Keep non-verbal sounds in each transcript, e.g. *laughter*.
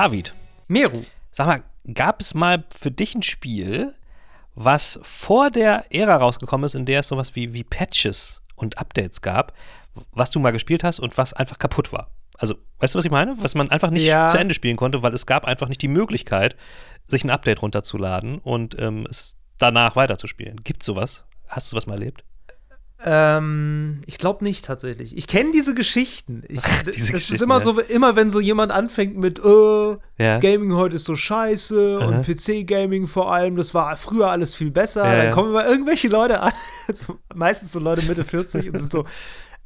David. Meru. Sag mal, gab es mal für dich ein Spiel, was vor der Ära rausgekommen ist, in der es sowas wie, wie Patches und Updates gab, was du mal gespielt hast und was einfach kaputt war? Also, weißt du, was ich meine? Was man einfach nicht Ja. zu Ende spielen konnte, weil es gab einfach nicht die Möglichkeit, sich ein Update runterzuladen und ähm, es danach weiterzuspielen. Gibt sowas? Hast du was mal erlebt? Ähm, ich glaube nicht tatsächlich. Ich kenne diese Geschichten. Ich, Diese das ist Geschichten, immer ja. so, immer wenn so jemand anfängt mit, äh, Ja. Gaming heute ist so scheiße Aha. und PC-Gaming vor allem, das war früher alles viel besser. Ja, dann kommen immer irgendwelche Leute an, *laughs* so, meistens so Leute Mitte 40 und sind so,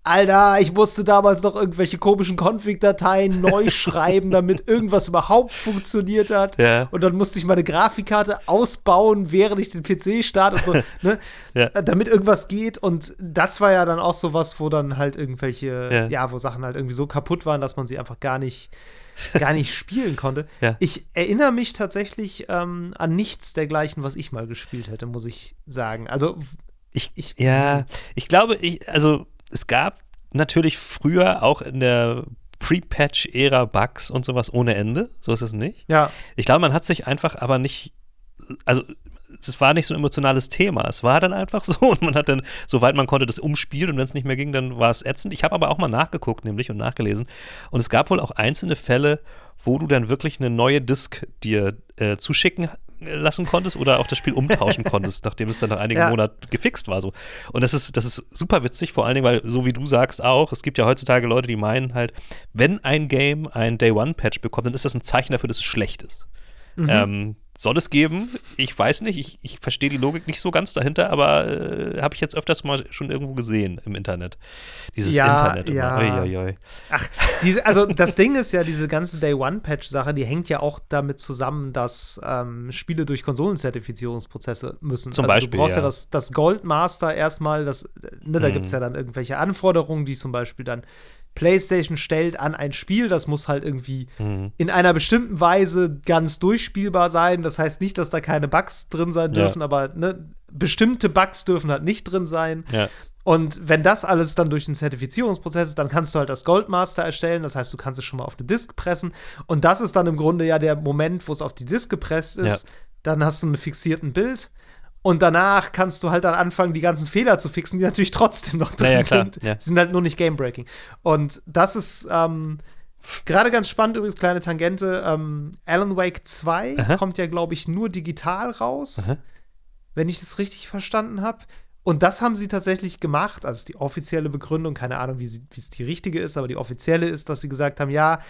Alter, ich musste damals noch irgendwelche komischen Config-Dateien neu *laughs* schreiben, damit irgendwas überhaupt funktioniert hat. Ja. Und dann musste ich meine Grafikkarte ausbauen, während ich den PC starte und so, *laughs* ne? Ja. Damit irgendwas geht. Und das war ja dann auch so was, wo dann halt irgendwelche, Ja. ja. wo Sachen halt irgendwie so kaputt waren, dass man sie einfach gar nicht, gar nicht spielen konnte. Ich erinnere mich tatsächlich ähm, an nichts dergleichen, was ich mal gespielt hätte, muss ich sagen. Also, Ich, Ich- ja, ich glaube, ich, also es gab natürlich früher auch in der Pre-Patch-Ära Bugs und sowas ohne Ende. So ist es nicht. ja, Ich glaube, man hat sich einfach aber nicht, also es war nicht so ein emotionales Thema. Es war dann einfach so und man hat dann, soweit man konnte, das umspielt und wenn es nicht mehr ging, dann war es ätzend. Ich habe aber auch mal nachgeguckt, nämlich und nachgelesen. Und es gab wohl auch einzelne Fälle, wo du dann wirklich eine neue Disk dir äh, zuschicken lassen konntest oder auch das Spiel umtauschen *laughs* konntest, nachdem es dann nach einigen Ja. Monaten gefixt war. So. Und das ist, das ist super witzig, vor allen Dingen, weil, so wie du sagst auch, es gibt ja heutzutage Leute, die meinen halt, wenn ein Game ein Day-One-Patch bekommt, dann ist das ein Zeichen dafür, dass es schlecht ist. Ähm, soll es geben? Ich weiß nicht, ich, ich verstehe die Logik nicht so ganz dahinter, aber äh, habe ich jetzt öfters mal schon irgendwo gesehen im Internet. Dieses Ja, Internet. immer. ja. Ui, ui, ui. Ach, diese, also das Ding ist ja, diese ganze Day-One-Patch-Sache, die hängt ja auch damit zusammen, dass ähm, Spiele durch Konsolenzertifizierungsprozesse müssen. Zum also Beispiel, Du brauchst ja, ja. das, das Goldmaster erstmal, das, ne, da Mhm. gibt es ja dann irgendwelche Anforderungen, die zum Beispiel dann PlayStation stellt an ein Spiel, das muss halt irgendwie Mhm. in einer bestimmten Weise ganz durchspielbar sein. Das heißt nicht, dass da keine Bugs drin sein Ja. dürfen, aber ne, bestimmte Bugs dürfen halt nicht drin sein. Ja. Und wenn das alles dann durch den Zertifizierungsprozess ist, dann kannst du halt das Goldmaster erstellen. Das heißt, du kannst es schon mal auf eine Disk pressen. Und das ist dann im Grunde ja der Moment, wo es auf die Disk gepresst ist. Ja. Dann hast du einen fixierten Bild. Und danach kannst du halt dann anfangen, die ganzen Fehler zu fixen, die natürlich *laughs* trotzdem noch drin Ja, ja, klar, sind. ja. Sind halt nur nicht Game-Breaking. Und das ist ähm, gerade ganz spannend, übrigens, kleine Tangente. Ähm, Alan Wake 2 Aha. kommt ja, glaube ich, nur digital raus Aha. wenn ich das richtig verstanden habe. Und das haben sie tatsächlich gemacht. Also die offizielle Begründung, keine Ahnung, wie, sie, wie es die richtige ist, aber die offizielle ist, dass sie gesagt haben, ja,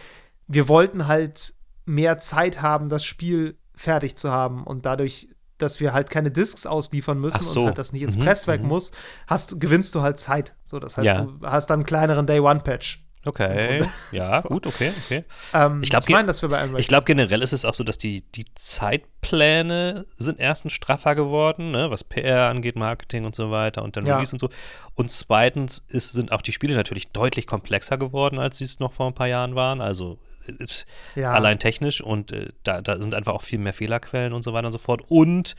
wir wollten halt mehr Zeit haben, das Spiel fertig zu haben und dadurch, dass wir halt keine Discs ausliefern müssen so. und halt das nicht ins Mhm, Presswerk mhm. muss, hast, gewinnst du halt Zeit. So, das heißt, Ja. du hast dann einen kleineren Day-One-Patch. Okay. *laughs* Ja, So. gut, okay, okay. Ähm, Ich glaub, ich Ich glaube, generell ist es auch so, dass die, die Zeitpläne sind erstens straffer geworden, ne, was PR angeht, Marketing und so weiter und dann Ja. Release und so. Und zweitens ist, sind auch die Spiele natürlich deutlich komplexer geworden, als sie es noch vor ein paar Jahren waren. Also Ja. allein technisch und äh, da, da sind einfach auch viel mehr Fehlerquellen und so weiter und so fort. Und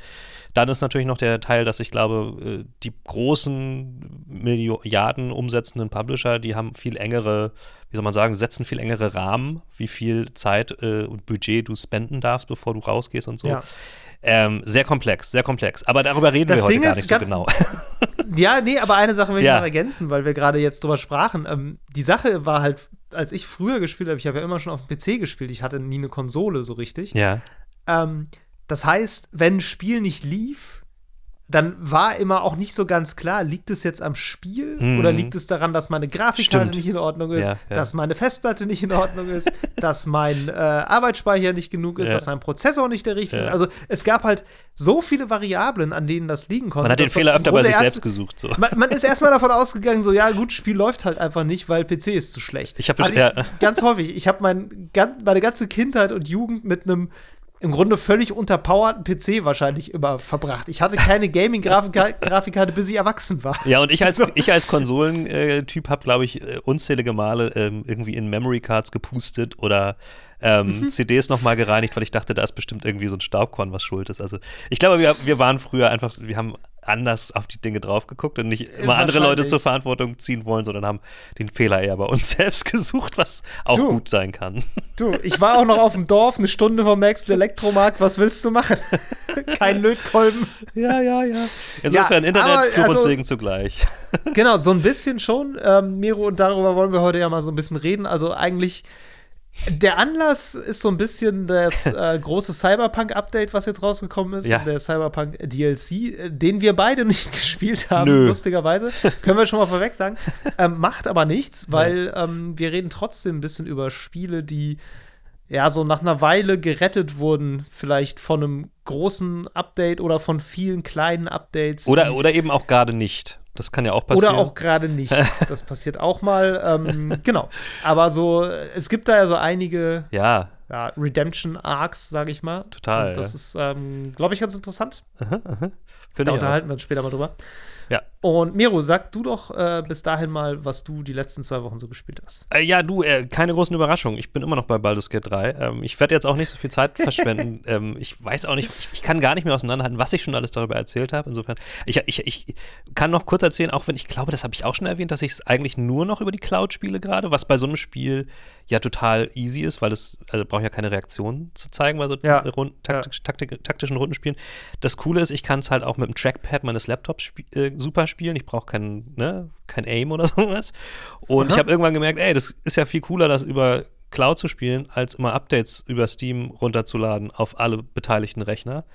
dann ist natürlich noch der Teil, dass ich glaube, äh, die großen Milliarden umsetzenden Publisher, die haben viel engere, wie soll man sagen, setzen viel engere Rahmen, wie viel Zeit äh, und Budget du spenden darfst, bevor du rausgehst und so. Ja. Ähm, sehr komplex, sehr komplex. Aber darüber reden Das wir heute Ding gar nicht so genau. Ja, nee, aber eine Sache will ich Ja. noch ergänzen, weil wir gerade jetzt drüber sprachen. Ähm, die Sache war halt, als ich früher gespielt habe, ich habe ja immer schon auf dem PC gespielt, ich hatte nie eine Konsole so richtig. ja. Ähm, das heißt, wenn ein Spiel nicht lief, dann war immer auch nicht so ganz klar, liegt es jetzt am Spiel Mhm. oder liegt es daran, dass meine Grafikkarte Stimmt. nicht in Ordnung ist, Ja, ja. dass meine Festplatte nicht in Ordnung ist, *laughs* dass mein äh, Arbeitsspeicher nicht genug ist, Ja. dass mein Prozessor nicht der richtige ist. Also es gab halt so viele Variablen, an denen das liegen konnte. Man hat den Fehler öfter bei sich erst- selbst gesucht. So. man, man ist erstmal *laughs* davon ausgegangen, so, ja, gut, Spiel läuft halt einfach nicht, weil PC ist zu schlecht. Ich hab Hatte ja- ganz häufig. Ich habe mein, gan- meine ganze Kindheit und Jugend mit einem im Grunde völlig unterpowerten PC wahrscheinlich immer verbracht. Ich hatte keine Gaming-Grafikkarte, *laughs* bis ich erwachsen war. Ja, und ich als, *laughs* So. ich als Konsolentyp habe, glaube ich, äh, unzählige Male ähm, irgendwie in Memory Cards gepustet oder ähm, Mhm. CDs nochmal gereinigt, weil ich dachte, da ist bestimmt irgendwie so ein Staubkorn, was schuld ist. Also ich glaube, wir, wir waren früher einfach, wir haben anders auf die Dinge drauf geguckt und nicht immer andere Leute zur Verantwortung ziehen wollen, sondern haben den Fehler eher bei uns *laughs* selbst gesucht, was auch du, gut sein kann. Du, ich war auch noch auf dem Dorf, eine Stunde vom nächsten Elektromarkt. Was willst du machen? *laughs* Kein Lötkolben. Ja, ja, ja. Insofern ja, Internet, aber, Fluch und also Segen zugleich. Genau, so ein bisschen schon. Ähm, Miro, und darüber wollen wir heute ja mal so ein bisschen reden. Also eigentlich der Anlass ist so ein bisschen das *laughs* äh, große Cyberpunk-Update, was jetzt rausgekommen ist. Ja. Der Cyberpunk-DLC, den wir beide *laughs* nicht gespielt haben, Nö. lustigerweise. Können wir schon mal vorweg sagen. *laughs* Ähm, macht aber nichts, weil ähm, wir reden trotzdem ein bisschen über Spiele, die ja so nach einer Weile gerettet wurden, vielleicht von einem großen Update oder von vielen kleinen Updates. Oder, oder eben auch gerade nicht. Das kann ja auch passieren. Oder auch gerade nicht. *laughs* Das passiert auch mal. Ähm, genau. Aber so, es gibt da ja so einige ja. ja Redemption-Arcs, sage ich mal. Total. Und das ja. ist, ähm, glaube ich, ganz interessant. Aha, aha. Da unterhalten wir uns später mal drüber. Ja. Und Miro, sag du doch äh, bis dahin mal, was du die letzten zwei Wochen so gespielt hast. Äh, ja, du, äh, keine großen Überraschungen. Ich bin immer noch bei Baldur's Gate 3. Ähm, ich werde jetzt auch nicht so viel Zeit verschwenden. *laughs* ähm, ich weiß auch nicht, ich, ich, kann gar nicht mehr auseinanderhalten, was ich schon alles darüber erzählt habe. Insofern, ich, ich, ich kann noch kurz erzählen, auch wenn ich glaube, das habe ich auch schon erwähnt, dass ich es eigentlich nur noch über die Cloud spiele gerade, was bei so einem Spiel ja total easy ist, weil es also braucht ja keine Reaktion zu zeigen bei so ja. Rund, taktisch, taktik, taktischen Rundenspielen. Das Coole ist, ich kann es halt auch mit dem Trackpad meines Laptops sp äh, super spielen. Ich brauche kein, ne, kein Aim oder *laughs* sowas. Und Aha. ich habe irgendwann gemerkt, ey, das ist ja viel cooler, das über Cloud zu spielen, als immer Updates über Steam runterzuladen auf alle beteiligten Rechner.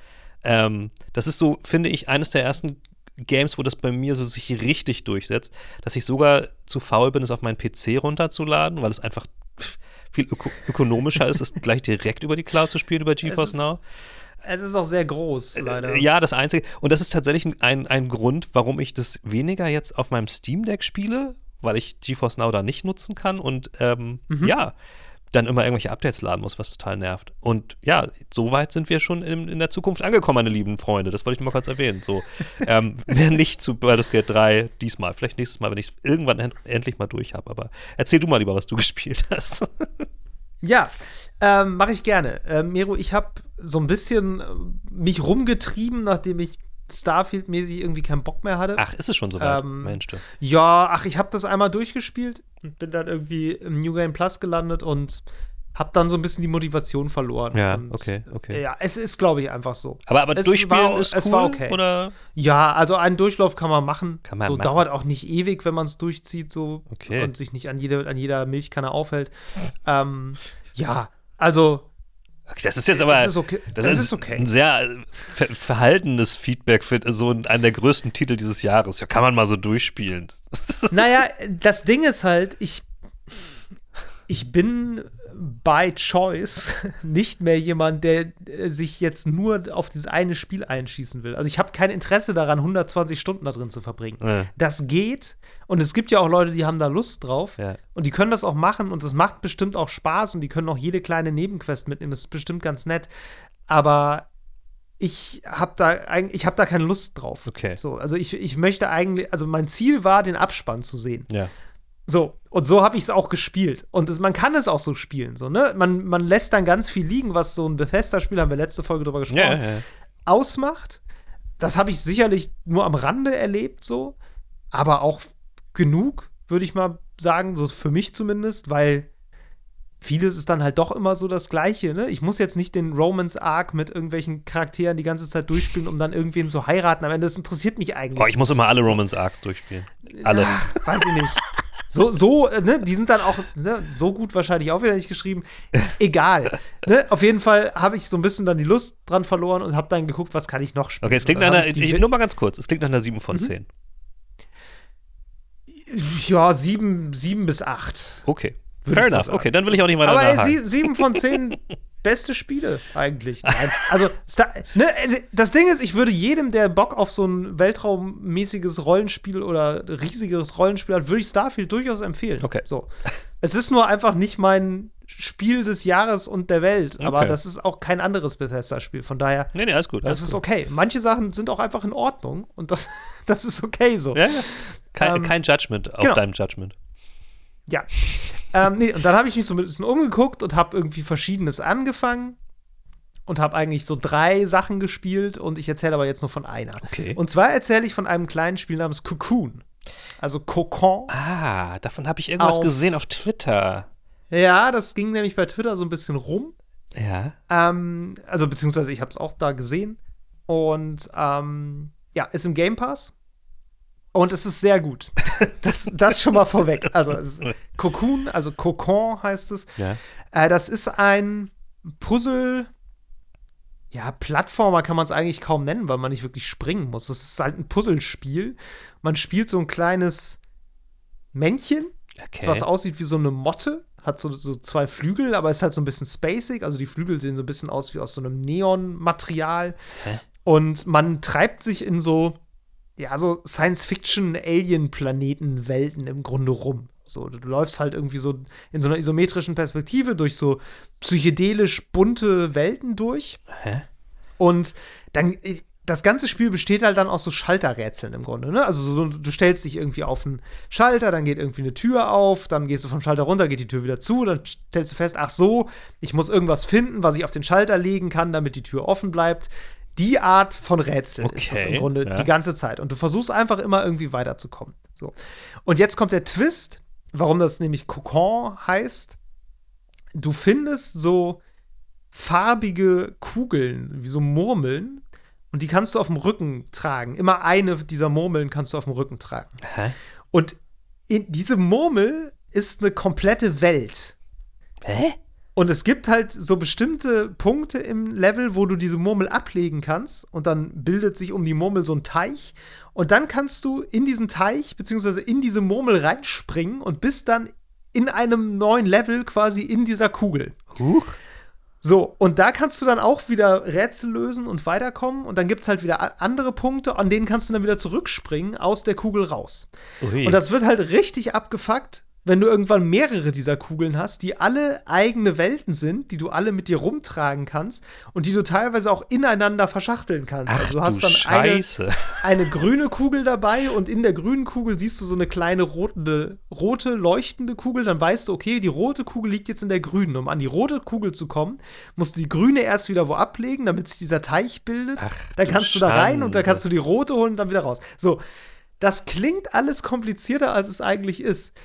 Ähm, das ist so, finde ich, eines der ersten Games, wo das bei mir so sich richtig durchsetzt, dass ich sogar zu faul bin, es auf meinen PC runterzuladen, weil es einfach viel öko ökonomischer ist, es gleich direkt über die Cloud zu spielen, über GeForce Now. Es ist auch sehr groß, äh, leider. Ja, das Einzige. Und das ist tatsächlich ein, ein Grund, warum ich das weniger jetzt auf meinem Steam Deck spiele, weil ich GeForce Now da nicht nutzen kann. Und ähm, mhm. ja, dann immer irgendwelche Updates laden muss, was total nervt. Und ja, so weit sind wir schon in, in der Zukunft angekommen, meine lieben Freunde. Das wollte ich nur mal kurz erwähnen. So, ähm, *laughs* wer nicht zu Baldur's Gate 3 diesmal, vielleicht nächstes Mal, wenn ich es irgendwann en endlich mal durch habe. Aber erzähl du mal lieber, was du *laughs* gespielt hast. ja, ähm, mache ich gerne. Ähm, Miro, ich habe so ein bisschen äh, mich rumgetrieben, nachdem ich Starfield-mäßig irgendwie keinen Bock mehr hatte. Ach, ist es schon so weit, ähm, meinst du? Ja, ach, ich habe das einmal durchgespielt und bin dann irgendwie im New Game Plus gelandet und habe dann so ein bisschen die Motivation verloren. Ja, und, okay, okay. Ja, es ist, glaube ich, einfach so. Aber, aber es durchspielen war, ist es cool, war okay. Oder? Ja, also einen Durchlauf kann man machen. Kann man so, machen. Dauert auch nicht ewig, wenn man es durchzieht so okay. und sich nicht an, jede, an jeder Milchkanne aufhält. Ähm, ja, also das ist jetzt aber das ist okay. das das ist okay. ein sehr ver verhaltenes Feedback für so einen der größten Titel dieses Jahres. Ja, kann man mal so durchspielen. *laughs* Naja, das Ding ist halt, ich, ich bin by choice *laughs* nicht mehr jemand, der sich jetzt nur auf dieses eine Spiel einschießen will. Also ich habe kein Interesse daran, 120 Stunden da drin zu verbringen. Ja. Das geht. Und es gibt ja auch Leute, die haben da Lust drauf. Ja. Und die können das auch machen. Und es macht bestimmt auch Spaß. Und die können auch jede kleine Nebenquest mitnehmen. Das ist bestimmt ganz nett. Aber ich habe da eigentlich, ich habe da keine Lust drauf. Okay. So, also ich, ich möchte eigentlich, also mein Ziel war, den Abspann zu sehen. Ja. So, und so habe ich es auch gespielt. Und das, man kann es auch so spielen. So, ne? man, man lässt dann ganz viel liegen, was so ein Bethesda-Spiel, haben wir letzte Folge drüber gesprochen, ja, ja. ausmacht. Das habe ich sicherlich nur am Rande erlebt, so. Aber auch genug, würde ich mal sagen, so für mich zumindest, weil vieles ist dann halt doch immer so das Gleiche. Ne? Ich muss jetzt nicht den Romance-Arc mit irgendwelchen Charakteren die ganze Zeit durchspielen, um dann irgendwen zu heiraten. Am Ende, das interessiert mich eigentlich. Oh, ich muss immer alle Romance-Arcs durchspielen. Alle. Ach, weiß ich nicht. So, so, äh, ne, die sind dann auch ne, so gut wahrscheinlich auch wieder nicht geschrieben. Egal. ne, auf jeden Fall habe ich so ein bisschen dann die Lust dran verloren und habe dann geguckt, was kann ich noch spielen. Okay, es klingt nach einer, ich, nur mal ganz kurz, es klingt nach einer 7 von mhm. 10. Ja, 7, 7 bis 8. Okay. Fair enough. Okay, dann will ich auch nicht weiter Aber ey, 7 von 10 *laughs* beste Spiele eigentlich. Nein. Also, ne, also, das Ding ist, ich würde jedem, der Bock auf so ein weltraummäßiges Rollenspiel oder riesigeres Rollenspiel hat, würde ich Starfield durchaus empfehlen. Okay. So. Es ist nur einfach nicht mein Spiel des Jahres und der Welt, okay. aber das ist auch kein anderes Bethesda-Spiel. Von daher, nee, nee, alles gut. Alles das ist gut. okay. Manche Sachen sind auch einfach in Ordnung und das, *laughs* das ist okay so. Ja, ja. Kein, ähm, kein Judgment auf genau. deinem Judgment. Ja. ähm, nee, und dann habe ich mich so ein bisschen umgeguckt und habe irgendwie Verschiedenes angefangen. und habe eigentlich so drei Sachen gespielt und ich erzähle aber jetzt nur von einer. Okay. Und zwar erzähle ich von einem kleinen Spiel namens Cocoon. Also Cocon. Ah, davon habe ich irgendwas Auf- gesehen auf Twitter. Ja, das ging nämlich bei Twitter so ein bisschen rum. Ja. Ähm, also beziehungsweise ich habe es auch da gesehen. Und ähm, ja, ist im Game Pass. Und es ist sehr gut. *laughs* das, das schon mal vorweg. Also es ist Cocoon, also Cocon heißt es. Ja. Äh, das ist ein Puzzle. Ja, Plattformer kann man es eigentlich kaum nennen, weil man nicht wirklich springen muss. Es ist halt ein Puzzlespiel. Man spielt so ein kleines Männchen, Okay. was aussieht wie so eine Motte. Hat so, so zwei Flügel, aber ist halt so ein bisschen spacig. Also die Flügel sehen so ein bisschen aus wie aus so einem Neon-Material. Und man treibt sich in so, ja, so Science-Fiction-Alien-Planeten-Welten im Grunde rum. So, du läufst halt irgendwie so in so einer isometrischen Perspektive durch so psychedelisch bunte Welten durch. Hä? Und dann, das ganze Spiel besteht halt dann aus so Schalterrätseln im Grunde. Ne? Also so, du stellst dich irgendwie auf einen Schalter, dann geht irgendwie eine Tür auf, dann gehst du vom Schalter runter, geht die Tür wieder zu, dann stellst du fest, ach so, ich muss irgendwas finden, was ich auf den Schalter legen kann, damit die Tür offen bleibt. Die Art von Rätsel ist das im Okay, Grunde ja. die ganze Zeit. Und du versuchst einfach immer irgendwie weiterzukommen. So. Und jetzt kommt der Twist, warum das nämlich Cocon heißt. Du findest so farbige Kugeln, wie so Murmeln, und die kannst du auf dem Rücken tragen. Immer eine dieser Murmeln kannst du auf dem Rücken tragen. Hä? Und in, diese Murmel ist eine komplette Welt. Hä? Und es gibt halt so bestimmte Punkte im Level, wo du diese Murmel ablegen kannst. Und dann bildet sich um die Murmel so ein Teich. Und dann kannst du in diesen Teich, beziehungsweise in diese Murmel reinspringen und bist dann in einem neuen Level quasi in dieser Kugel. Huch. So, und da kannst du dann auch wieder Rätsel lösen und weiterkommen. Und dann gibt es halt wieder andere Punkte, an denen kannst du dann wieder zurückspringen aus der Kugel raus. Ui. Und das wird halt richtig abgefuckt, wenn du irgendwann mehrere dieser Kugeln hast, die alle eigene Welten sind, die du alle mit dir rumtragen kannst und die du teilweise auch ineinander verschachteln kannst. Ach, also du hast du dann eine, Scheiße. eine grüne Kugel dabei und in der grünen Kugel siehst du so eine kleine rote, rote leuchtende Kugel. Dann weißt du, okay, die rote Kugel liegt jetzt in der grünen. Um an die rote Kugel zu kommen, musst du die grüne erst wieder wo ablegen, damit sich dieser Teich bildet. Ach, dann du kannst du da rein und dann kannst du die rote holen und dann wieder raus. So, das klingt alles komplizierter, als es eigentlich ist.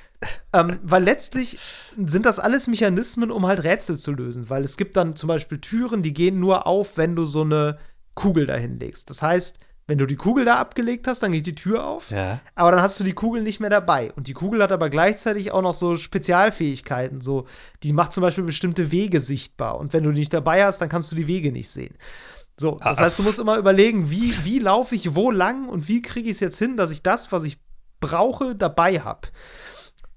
ähm, weil letztlich sind das alles Mechanismen, um halt Rätsel zu lösen. Weil es gibt dann zum Beispiel Türen, die gehen nur auf, wenn du so eine Kugel dahin legst. Das heißt, wenn du die Kugel da abgelegt hast, dann geht die Tür auf. Ja. Aber dann hast du die Kugel nicht mehr dabei. Und die Kugel hat aber gleichzeitig auch noch so Spezialfähigkeiten. So, die macht zum Beispiel bestimmte Wege sichtbar. Und wenn du die nicht dabei hast, dann kannst du die Wege nicht sehen. So, das Ah. heißt, du musst immer überlegen, wie, wie laufe ich wo lang und wie kriege ich es jetzt hin, dass ich das, was ich brauche, dabei habe.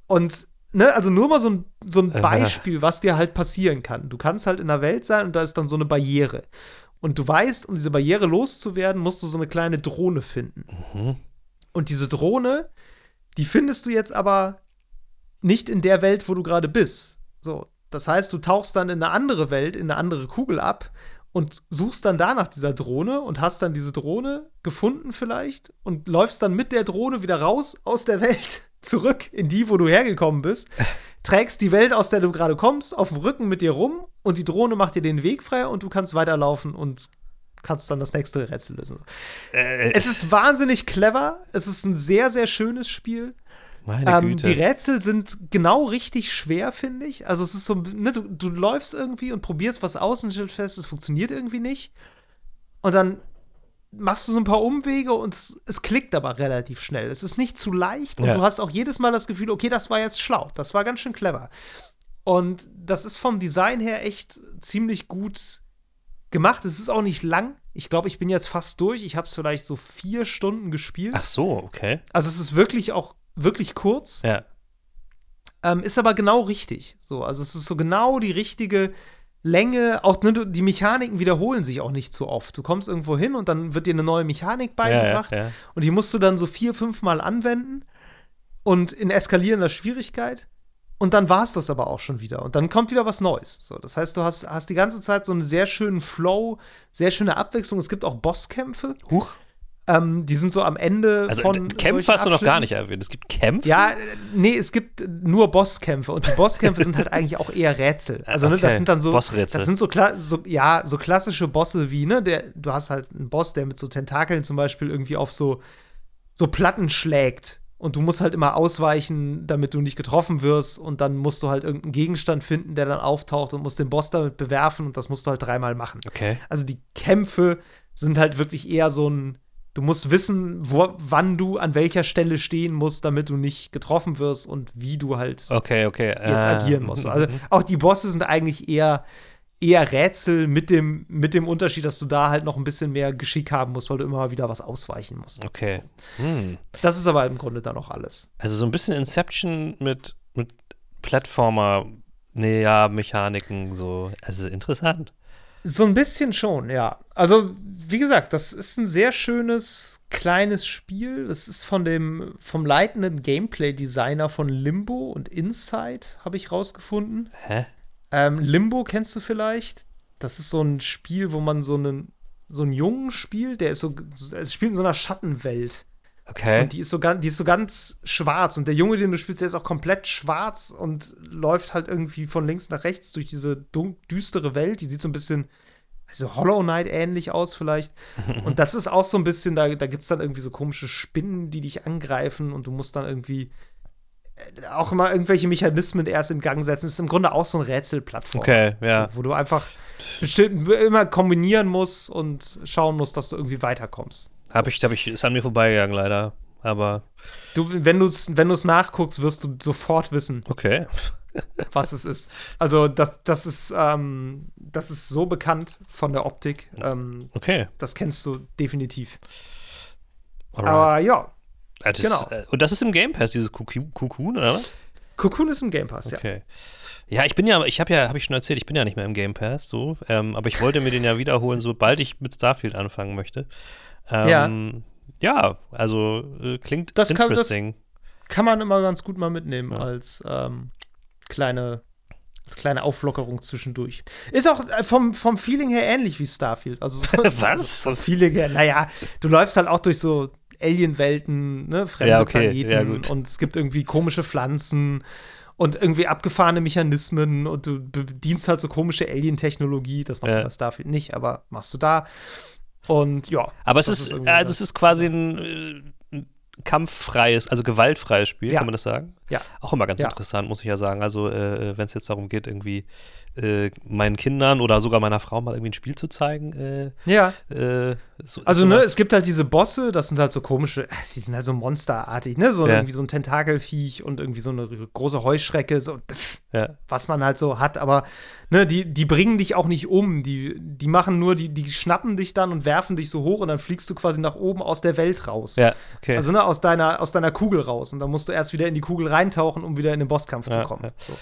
Und, ne, also nur mal so ein, so ein Aha. Beispiel, was dir halt passieren kann. Du kannst halt in der Welt sein und da ist dann so eine Barriere. Und du weißt, um diese Barriere loszuwerden, musst du so eine kleine Drohne finden. Mhm. Und diese Drohne, die findest du jetzt aber nicht in der Welt, wo du gerade bist. So, das heißt, du tauchst dann in eine andere Welt, in eine andere Kugel ab und suchst dann da nach dieser Drohne und hast dann diese Drohne gefunden vielleicht und läufst dann mit der Drohne wieder raus aus der Welt *laughs* zurück in die, wo du hergekommen bist, *laughs* trägst die Welt, aus der du gerade kommst, auf dem Rücken mit dir rum und die Drohne macht dir den Weg frei und du kannst weiterlaufen und kannst dann das nächste Rätsel lösen. Äh, Es ist wahnsinnig clever. Es ist ein sehr, sehr schönes Spiel. Meine Ähm, Güte. die Rätsel sind genau richtig schwer, finde ich. Also es ist so, ne, du, du läufst irgendwie und probierst was aus und stellst fest, es funktioniert irgendwie nicht. Und dann machst du so ein paar Umwege und es, es klickt aber relativ schnell. Es ist nicht zu leicht und Ja. du hast auch jedes Mal das Gefühl, okay, das war jetzt schlau. Das war ganz schön clever. Und das ist vom Design her echt ziemlich gut gemacht. Es ist auch nicht lang. Ich glaube, ich bin jetzt fast durch. Ich habe es vielleicht so vier Stunden gespielt. Ach so, okay. Also es ist wirklich auch wirklich kurz. Ja. Ähm, ist aber genau richtig. So, also es ist so genau die richtige Länge. Auch ne, die Mechaniken wiederholen sich auch nicht so oft. Du kommst irgendwo hin und dann wird dir eine neue Mechanik beigebracht. Ja, ja, ja. Und die musst du dann so vier, fünf Mal anwenden und in eskalierender Schwierigkeit. Und dann war es das aber auch schon wieder. Und dann kommt wieder was Neues. So, das heißt, du hast, hast die ganze Zeit so einen sehr schönen Flow, sehr schöne Abwechslung. Es gibt auch Bosskämpfe. Huch. Ähm, die sind so am Ende Also von. Kämpfe hast du noch gar nicht erwähnt. Es gibt Kämpfe? Ja, nee, es gibt nur Bosskämpfe und die Bosskämpfe sind halt eigentlich auch eher Rätsel. Also, ne, Okay, das sind dann so, Bossrätsel. das sind so, so, ja, so klassische Bosse wie, ne, der, du hast halt einen Boss, der mit so Tentakeln zum Beispiel irgendwie auf so, so Platten schlägt und du musst halt immer ausweichen, damit du nicht getroffen wirst und dann musst du halt irgendeinen Gegenstand finden, der dann auftaucht und musst den Boss damit bewerfen und das musst du halt dreimal machen. Okay. Also die Kämpfe sind halt wirklich eher so ein, du musst wissen, wo, wann du an welcher Stelle stehen musst, damit du nicht getroffen wirst und wie du halt Okay, okay. jetzt Ah. agieren musst. Also auch die Bosse sind eigentlich eher eher Rätsel mit dem mit dem Unterschied, dass du da halt noch ein bisschen mehr Geschick haben musst, weil du immer wieder was ausweichen musst. Okay. Hm. Das ist aber im Grunde dann auch alles. Also so ein bisschen Inception mit, mit Plattformer, nee, ja, Mechaniken, so. Also interessant. So ein bisschen schon, ja. Also, wie gesagt, das ist ein sehr schönes, kleines Spiel. Es ist von dem, vom leitenden Gameplay-Designer von Limbo und Inside, habe ich rausgefunden. Hä? Ähm, Limbo kennst du vielleicht? Das ist so ein Spiel, wo man so einen, so einen Jungen spielt, der ist so, es spielt in so einer Schattenwelt. Okay. Und die ist, so ganz, die ist so ganz schwarz. Und der Junge, den du spielst, der ist auch komplett schwarz und läuft halt irgendwie von links nach rechts durch diese düstere Welt. Die sieht so ein bisschen, also Hollow Knight ähnlich aus vielleicht. *laughs* und das ist auch so ein bisschen, da, da gibt es dann irgendwie so komische Spinnen, die dich angreifen und du musst dann irgendwie äh, auch immer irgendwelche Mechanismen erst in Gang setzen. Das ist im Grunde auch so ein Rätselplattform. Okay, ja. So, wo du einfach bestimmt immer kombinieren musst und schauen musst, dass du irgendwie weiterkommst. Hab ich, hab ich, ist an mir vorbeigegangen, leider. Aber Du, wenn du es wenn du's nachguckst, wirst du sofort wissen, okay. *laughs* was es ist. Also, das, das, ist, ähm, das ist so bekannt von der Optik. Ähm, Okay. das kennst du definitiv. Alright. Aber ja, das, genau. äh, Und das ist im Game Pass, dieses Cocoon, oder was? Cocoon ist im Game Pass, ja. Okay. Ja, ich bin ja, ich habe ja, habe ich schon erzählt, ich bin ja nicht mehr im Game Pass, so, ähm, aber ich wollte mir den ja wiederholen, sobald ich mit Starfield anfangen möchte. Ähm, ja. also äh, klingt Das kann- das- interesting. Kann man immer ganz gut mal mitnehmen Ja. als ähm, kleine, kleine Auflockerung zwischendurch. Ist auch äh, vom, vom Feeling her ähnlich wie Starfield. Also so, *laughs* Was? Vom Feeling her, naja, du läufst halt auch durch so Alien-Welten, ne, fremde Ja, okay, Planeten ja, und es gibt irgendwie komische Pflanzen und irgendwie abgefahrene Mechanismen und du bedienst halt so komische Alien-Technologie. Das machst Ja. du bei Starfield nicht, aber machst du da. Und ja. Aber es ist, irgendwie also es ist quasi ein, äh, kampffreies, also gewaltfreies Spiel, Ja. kann man das sagen? Ja. Auch immer ganz Ja. interessant, muss ich ja sagen. Also, äh, wenn es jetzt darum geht, irgendwie äh, meinen Kindern oder sogar meiner Frau mal irgendwie ein Spiel zu zeigen, äh, Ja. äh, so, Also, ne, sowas. es gibt halt diese Bosse, das sind halt so komische, *laughs* die sind halt so monsterartig, ne? So Ja. irgendwie so ein Tentakelviech und irgendwie so eine große Heuschrecke, so ja. was man halt so hat, aber ne, die, die bringen dich auch nicht um. Die, die machen nur, die, die schnappen dich dann und werfen dich so hoch und dann fliegst du quasi nach oben aus der Welt raus. Ja, okay. Also ne, aus deiner, aus deiner Kugel raus. Und dann musst du erst wieder in die Kugel reintauchen, um wieder in den Bosskampf Ja, zu kommen. ja. So.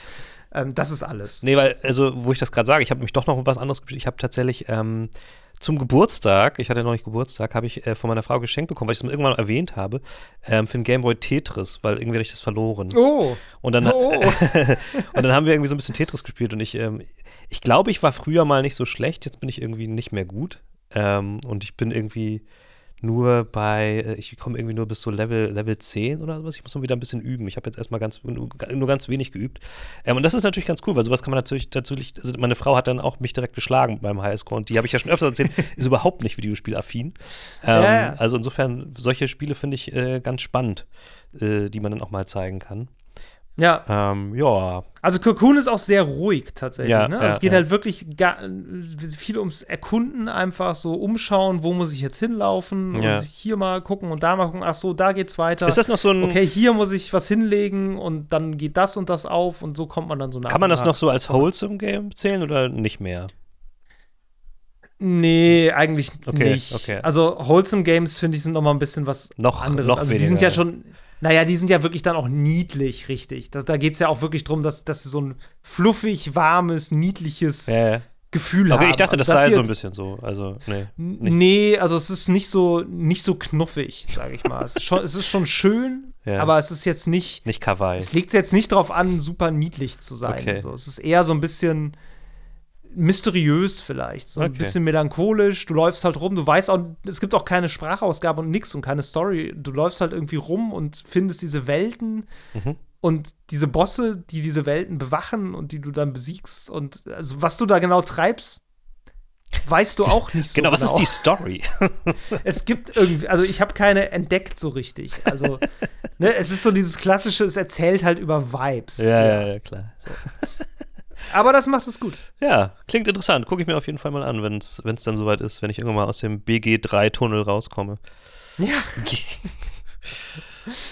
Ähm, das ist alles. Nee, weil, also, wo ich das gerade sage, ich habe mich doch noch was anderes gespielt. Ich habe tatsächlich ähm, zum Geburtstag, ich hatte noch nicht Geburtstag, habe ich äh, von meiner Frau geschenkt bekommen, weil ich es mir irgendwann mal erwähnt habe, ähm, für den Gameboy Tetris, weil irgendwie hatte ich das verloren. Oh. Und dann, Oh. *laughs* und dann haben wir irgendwie so ein bisschen Tetris gespielt und ich, ähm, ich glaube, ich war früher mal nicht so schlecht, jetzt bin ich irgendwie nicht mehr gut. Ähm, und ich bin irgendwie nur bei, äh, ich komme irgendwie nur bis so Level, Level 10 oder sowas. Ich muss noch wieder ein bisschen üben. Ich habe jetzt erstmal ganz, nur, nur ganz wenig geübt. Ähm, und das ist natürlich ganz cool, weil sowas kann man natürlich, natürlich, also meine Frau hat dann auch mich direkt geschlagen beim Highscore und die habe ich ja schon öfter erzählt, *laughs* ist überhaupt nicht videospielaffin. Ähm, Ja, ja. Also insofern, solche Spiele finde ich äh, ganz spannend, äh, die man dann auch mal zeigen kann. Ja, Ähm, ja, also Cocoon ist auch sehr ruhig tatsächlich. Ja, ne? ja, also es geht ja. halt wirklich ga, viel ums Erkunden, einfach so umschauen, wo muss ich jetzt hinlaufen Ja. und hier mal gucken und da mal gucken, ach so, da geht's weiter. ist das noch so ein, okay, hier muss ich was hinlegen und dann geht das und das auf und so kommt man dann so nach. kann man das nach. noch so als Wholesome Game zählen oder nicht mehr? Nee, eigentlich Okay, nicht. okay. Also Wholesome Games, finde ich, sind noch mal ein bisschen was Noch- anderes. noch also die sind ja schon, naja, die sind ja wirklich dann auch niedlich, richtig. Das, da geht es ja auch wirklich darum, dass, dass sie so ein fluffig, warmes, niedliches Ja, ja. Gefühl Okay, haben. ich dachte, also, das sei so ein bisschen so. Also, nee. nicht. Nee, also es ist nicht so, nicht so knuffig, sage ich mal. es, ist schon, es ist schon schön, Ja. aber es ist jetzt nicht, Nicht Kawaii. es legt jetzt nicht drauf an, super niedlich zu sein. Okay. So, es ist eher so ein bisschen, mysteriös vielleicht, so ein Okay. bisschen melancholisch. Du läufst halt rum, du weißt auch, es gibt auch keine Sprachausgabe und nix und keine Story. Du läufst halt irgendwie rum und findest diese Welten Mhm. und diese Bosse, die diese Welten bewachen und die du dann besiegst und also was du da genau treibst, weißt du auch nicht *laughs* so Genau, was ist die Story? *laughs* es gibt irgendwie, also ich habe keine entdeckt so richtig. Also, ne, es ist so dieses klassische, es erzählt halt über Vibes. ja, klar. Aber das macht es gut. Ja, klingt interessant. Gucke ich mir auf jeden Fall mal an, wenn es dann soweit ist, wenn ich irgendwann mal aus dem BG3-Tunnel rauskomme. Ja. *laughs*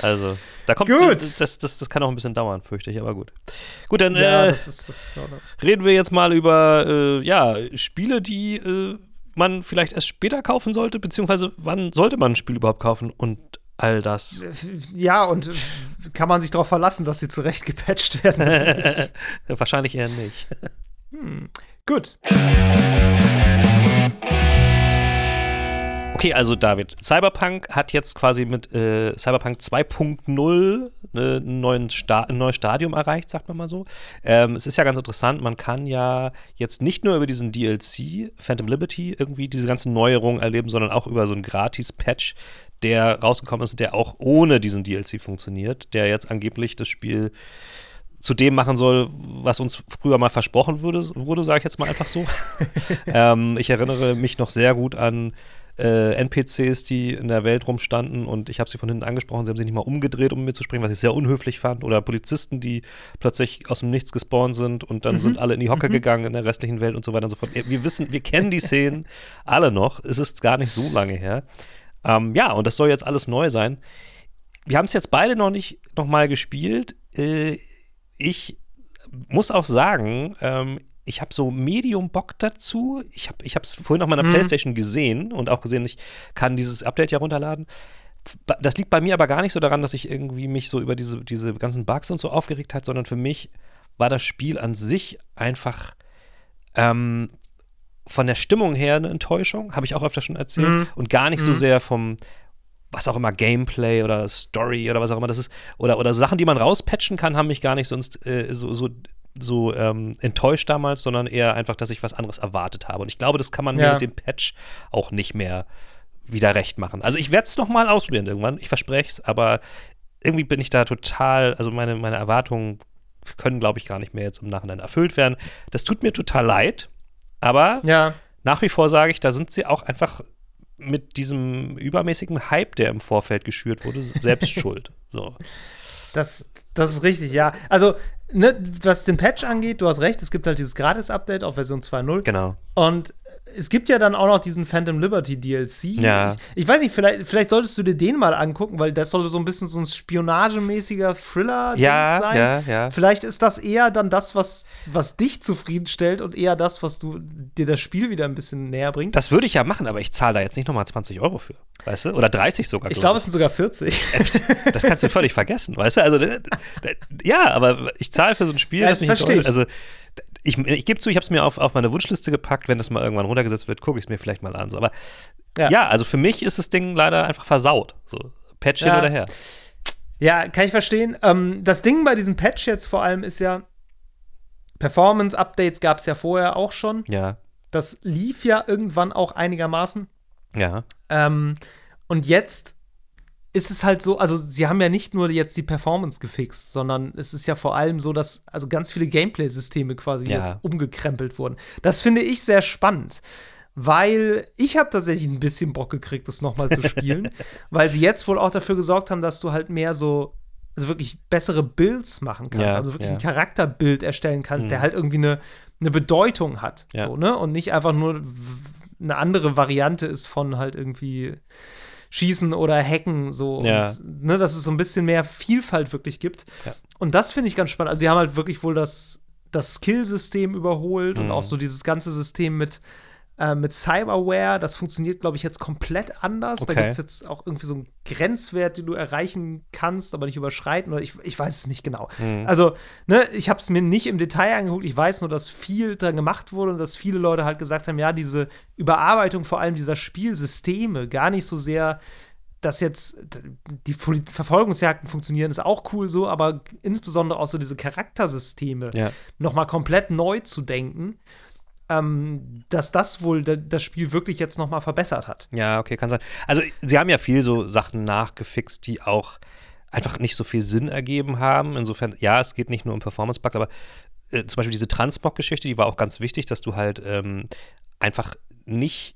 Also, da kommt Gut. Das, das, das kann auch ein bisschen dauern, fürchte ich, aber gut. Gut, dann Ja, äh, das ist, das ist reden wir jetzt mal über äh, ja, Spiele, die äh, man vielleicht erst später kaufen sollte, beziehungsweise wann sollte man ein Spiel überhaupt kaufen und all das. Ja, und äh, kann man sich darauf verlassen, dass sie zurecht gepatcht werden. *laughs* Wahrscheinlich eher nicht. gut. Okay, also David, Cyberpunk hat jetzt quasi mit äh, Cyberpunk 2.0 ne, ein, neuen Sta neues Stadium erreicht, sagt man mal so. Ähm, es ist ja ganz interessant, man kann ja jetzt nicht nur über diesen DLC Phantom Liberty irgendwie diese ganzen Neuerungen erleben, sondern auch über so einen Gratis-Patch, der rausgekommen ist, der auch ohne diesen DLC funktioniert, der jetzt angeblich das Spiel zu dem machen soll, was uns früher mal versprochen wurde, wurde sage ich jetzt mal einfach so. *laughs* ähm, ich erinnere mich noch sehr gut an äh, NPCs, die in der Welt rumstanden und ich habe sie von hinten angesprochen, sie haben sich nicht mal umgedreht, um mit mir zu sprechen, was ich sehr unhöflich fand. Oder Polizisten, die plötzlich aus dem Nichts gespawnt sind und dann sind alle in die Hocke gegangen in der restlichen Welt und so weiter und so fort. Wir wissen, wir kennen die Szenen alle noch. Es ist gar nicht so lange her. Ähm, ja, und das soll jetzt alles neu sein. Wir haben es jetzt beide noch nicht noch mal gespielt. Äh, ich muss auch sagen, ähm, ich habe so Medium Bock dazu. Ich habe es vorhin auf meiner Mhm. Playstation gesehen und auch gesehen, ich kann dieses Update ja runterladen. Das liegt bei mir aber gar nicht so daran, dass ich irgendwie mich so über diese, diese ganzen Bugs und so aufgeregt hat, sondern für mich war das Spiel an sich einfach ähm, von der Stimmung her eine Enttäuschung, habe ich auch öfter schon erzählt, Mhm. und gar nicht so Mhm. sehr vom was auch immer Gameplay oder Story oder was auch immer das ist oder oder Sachen, die man rauspatchen kann, haben mich gar nicht sonst äh, so so so ähm, enttäuscht damals, sondern eher einfach, dass ich was anderes erwartet habe. Und ich glaube, das kann man Ja. mit dem Patch auch nicht mehr wieder recht machen. Also ich werde es noch mal ausprobieren irgendwann, ich verspreche es, aber irgendwie bin ich da total, also meine, meine Erwartungen können, glaube ich, gar nicht mehr jetzt im Nachhinein erfüllt werden. Das tut mir total leid, aber Ja. nach wie vor sage ich, da sind sie auch einfach mit diesem übermäßigen Hype, der im Vorfeld geschürt wurde, selbst *laughs* schuld. So. Das, das ist richtig, ja. Also, ne, was den Patch angeht, du hast recht, es gibt halt dieses Gratis-Update auf Version 2.0. Genau. Und es gibt ja dann auch noch diesen Phantom Liberty DLC. Ja. Ich, ich weiß nicht, vielleicht, vielleicht solltest du dir den mal angucken, weil das soll so ein bisschen so ein spionagemäßiger Thriller Ja, sein. ja, ja. Vielleicht ist das eher dann das, was, was dich zufriedenstellt und eher das, was du dir das Spiel wieder ein bisschen näher bringt. Das würde ich ja machen, aber ich zahle da jetzt nicht nochmal 20 Euro für. Weißt du? Oder 30 sogar. ich glaube, es sind sogar 40. *laughs* das kannst du völlig vergessen, weißt du? Also, äh, äh, ja, aber ich zahle für so ein Spiel, Ja, das mich ich. Also, ich, ich gebe zu, ich habe es mir auf, auf meine Wunschliste gepackt. Wenn das mal irgendwann runtergesetzt wird, gucke ich es mir vielleicht mal an. So. Aber ja. Ja. also für mich ist das Ding leider einfach versaut. So, Patch hin Ja. oder her. Ja, kann ich verstehen. Ähm, das Ding bei diesem Patch jetzt vor allem ist ja, Performance-Updates gab es ja vorher auch schon. Ja, Das lief ja irgendwann auch einigermaßen. ja, Ähm, und jetzt ist es halt so, also sie haben ja nicht nur jetzt die Performance gefixt, sondern es ist ja vor allem so, dass also ganz viele Gameplay-Systeme quasi Ja. jetzt umgekrempelt wurden. Das finde ich sehr spannend, weil ich habe tatsächlich ein bisschen Bock gekriegt, das nochmal zu spielen, *laughs* weil sie jetzt wohl auch dafür gesorgt haben, dass du halt mehr so also wirklich bessere Builds machen kannst, Ja, also wirklich ja. ein Charakterbild erstellen kannst, Mhm. der halt irgendwie eine, eine Bedeutung hat, so, ne? Und nicht einfach nur eine andere Variante ist von halt irgendwie Schießen oder Hacken, so. Ja. Und, ne, dass es so ein bisschen mehr Vielfalt wirklich gibt. Ja. Und das finde ich ganz spannend. Also, sie haben halt wirklich wohl das, das Skill-System überholt und Mhm. auch so dieses ganze System mit, äh, mit Cyberware. Das funktioniert, glaube ich, jetzt komplett anders. Da Okay. gibt es jetzt auch irgendwie so einen Grenzwert, den du erreichen kannst, aber nicht überschreiten. Oder ich, ich weiß es nicht genau. Mhm. Also, ne, ich habe es mir nicht im Detail angeguckt. Ich weiß nur, dass viel dran gemacht wurde und dass viele Leute halt gesagt haben, ja, diese Überarbeitung vor allem dieser Spielsysteme, gar nicht so sehr, dass jetzt die Verfolgungsjagden funktionieren, ist auch cool so, aber insbesondere auch so diese Charaktersysteme ja. noch mal komplett neu zu denken. Ähm, dass das wohl das Spiel wirklich jetzt noch mal verbessert hat. Ja, okay, kann sein. Also sie haben ja viel so Sachen nachgefixt, die auch einfach nicht so viel Sinn ergeben haben. Insofern, ja, es geht nicht nur um Performance-Bugs, aber äh, zum Beispiel diese Transmog-Geschichte, die war auch ganz wichtig, dass du halt ähm, einfach nicht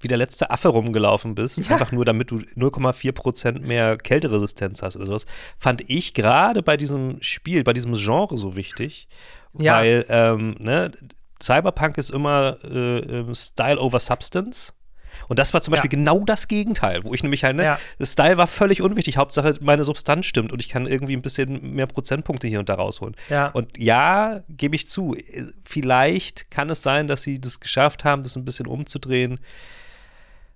wie der letzte Affe rumgelaufen bist, ja. einfach nur damit du 0,4% mehr Kälteresistenz hast oder sowas, fand ich gerade bei diesem Spiel, bei diesem Genre so wichtig, ja. weil ähm, ne, Cyberpunk ist immer äh, ähm, Style over Substance. Und das war zum Beispiel ja. genau das Gegenteil, wo ich nämlich halt, ne, ja. Style war völlig unwichtig. Hauptsache, meine Substanz stimmt und ich kann irgendwie ein bisschen mehr Prozentpunkte hier und da rausholen. Ja. Und ja, gebe ich zu, vielleicht kann es sein, dass sie das geschafft haben, das ein bisschen umzudrehen.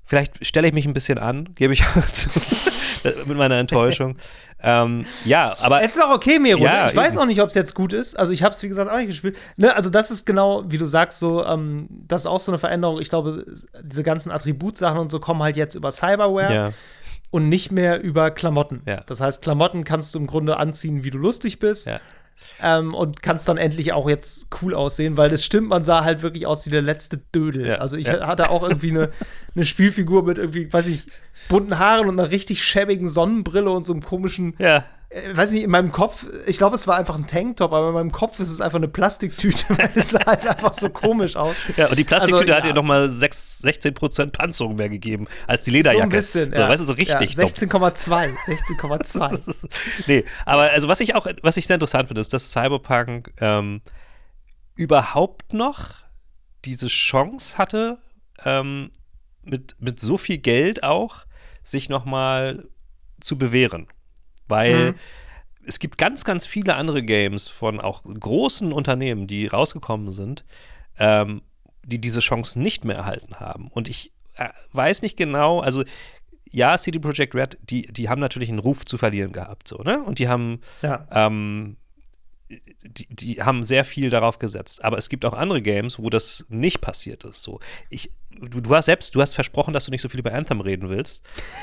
Vielleicht stelle ich mich ein bisschen an, gebe ich *laughs* zu, mit meiner Enttäuschung. ähm, ja, aber. Es ist auch okay, Mero. Ja, ich weiß auch nicht, ob es jetzt gut ist. Also, ich habe es, wie gesagt, auch nicht gespielt. Ne, also, das ist genau, wie du sagst, so, ähm, das ist auch so eine Veränderung. Ich glaube, diese ganzen Attributsachen und so kommen halt jetzt über Cyberware. Ja. Und nicht mehr über Klamotten. Ja. Das heißt, Klamotten kannst du im Grunde anziehen, wie du lustig bist. Ja. Ähm, und kannst dann endlich auch jetzt cool aussehen, weil das stimmt, man sah halt wirklich aus wie der letzte Dödel. Ja, also ich ja. hatte auch irgendwie eine, eine Spielfigur mit irgendwie, weiß ich, bunten Haaren und einer richtig schäbigen Sonnenbrille und so einem komischen ja weiß nicht, in meinem Kopf, ich glaube, es war einfach ein Tanktop, aber in meinem Kopf ist es einfach eine Plastiktüte, *laughs* weil es sah halt einfach so komisch aus. Ja, und die Plastiktüte also, hat ja. dir nochmal 16% Panzerung mehr gegeben als die Lederjacke. So ein bisschen, so, ja. Weißt du, so richtig. Ja, 16,2. 16,2. *laughs* *laughs* nee, aber also was ich auch, was ich sehr interessant finde, ist, dass Cyberpunk ähm, überhaupt noch diese Chance hatte, ähm, mit, mit so viel Geld auch, sich nochmal zu bewähren. Weil mhm. es gibt ganz, ganz viele andere Games von auch großen Unternehmen, die rausgekommen sind, ähm, die diese Chance nicht mehr erhalten haben. Und ich äh, weiß nicht genau, also ja, CD Projekt Red, die, die haben natürlich einen Ruf zu verlieren gehabt, so, ne? Und die haben, ja. ähm, die, die haben sehr viel darauf gesetzt. Aber es gibt auch andere Games, wo das nicht passiert ist. So, ich, du, du hast selbst, du hast versprochen, dass du nicht so viel über Anthem reden willst.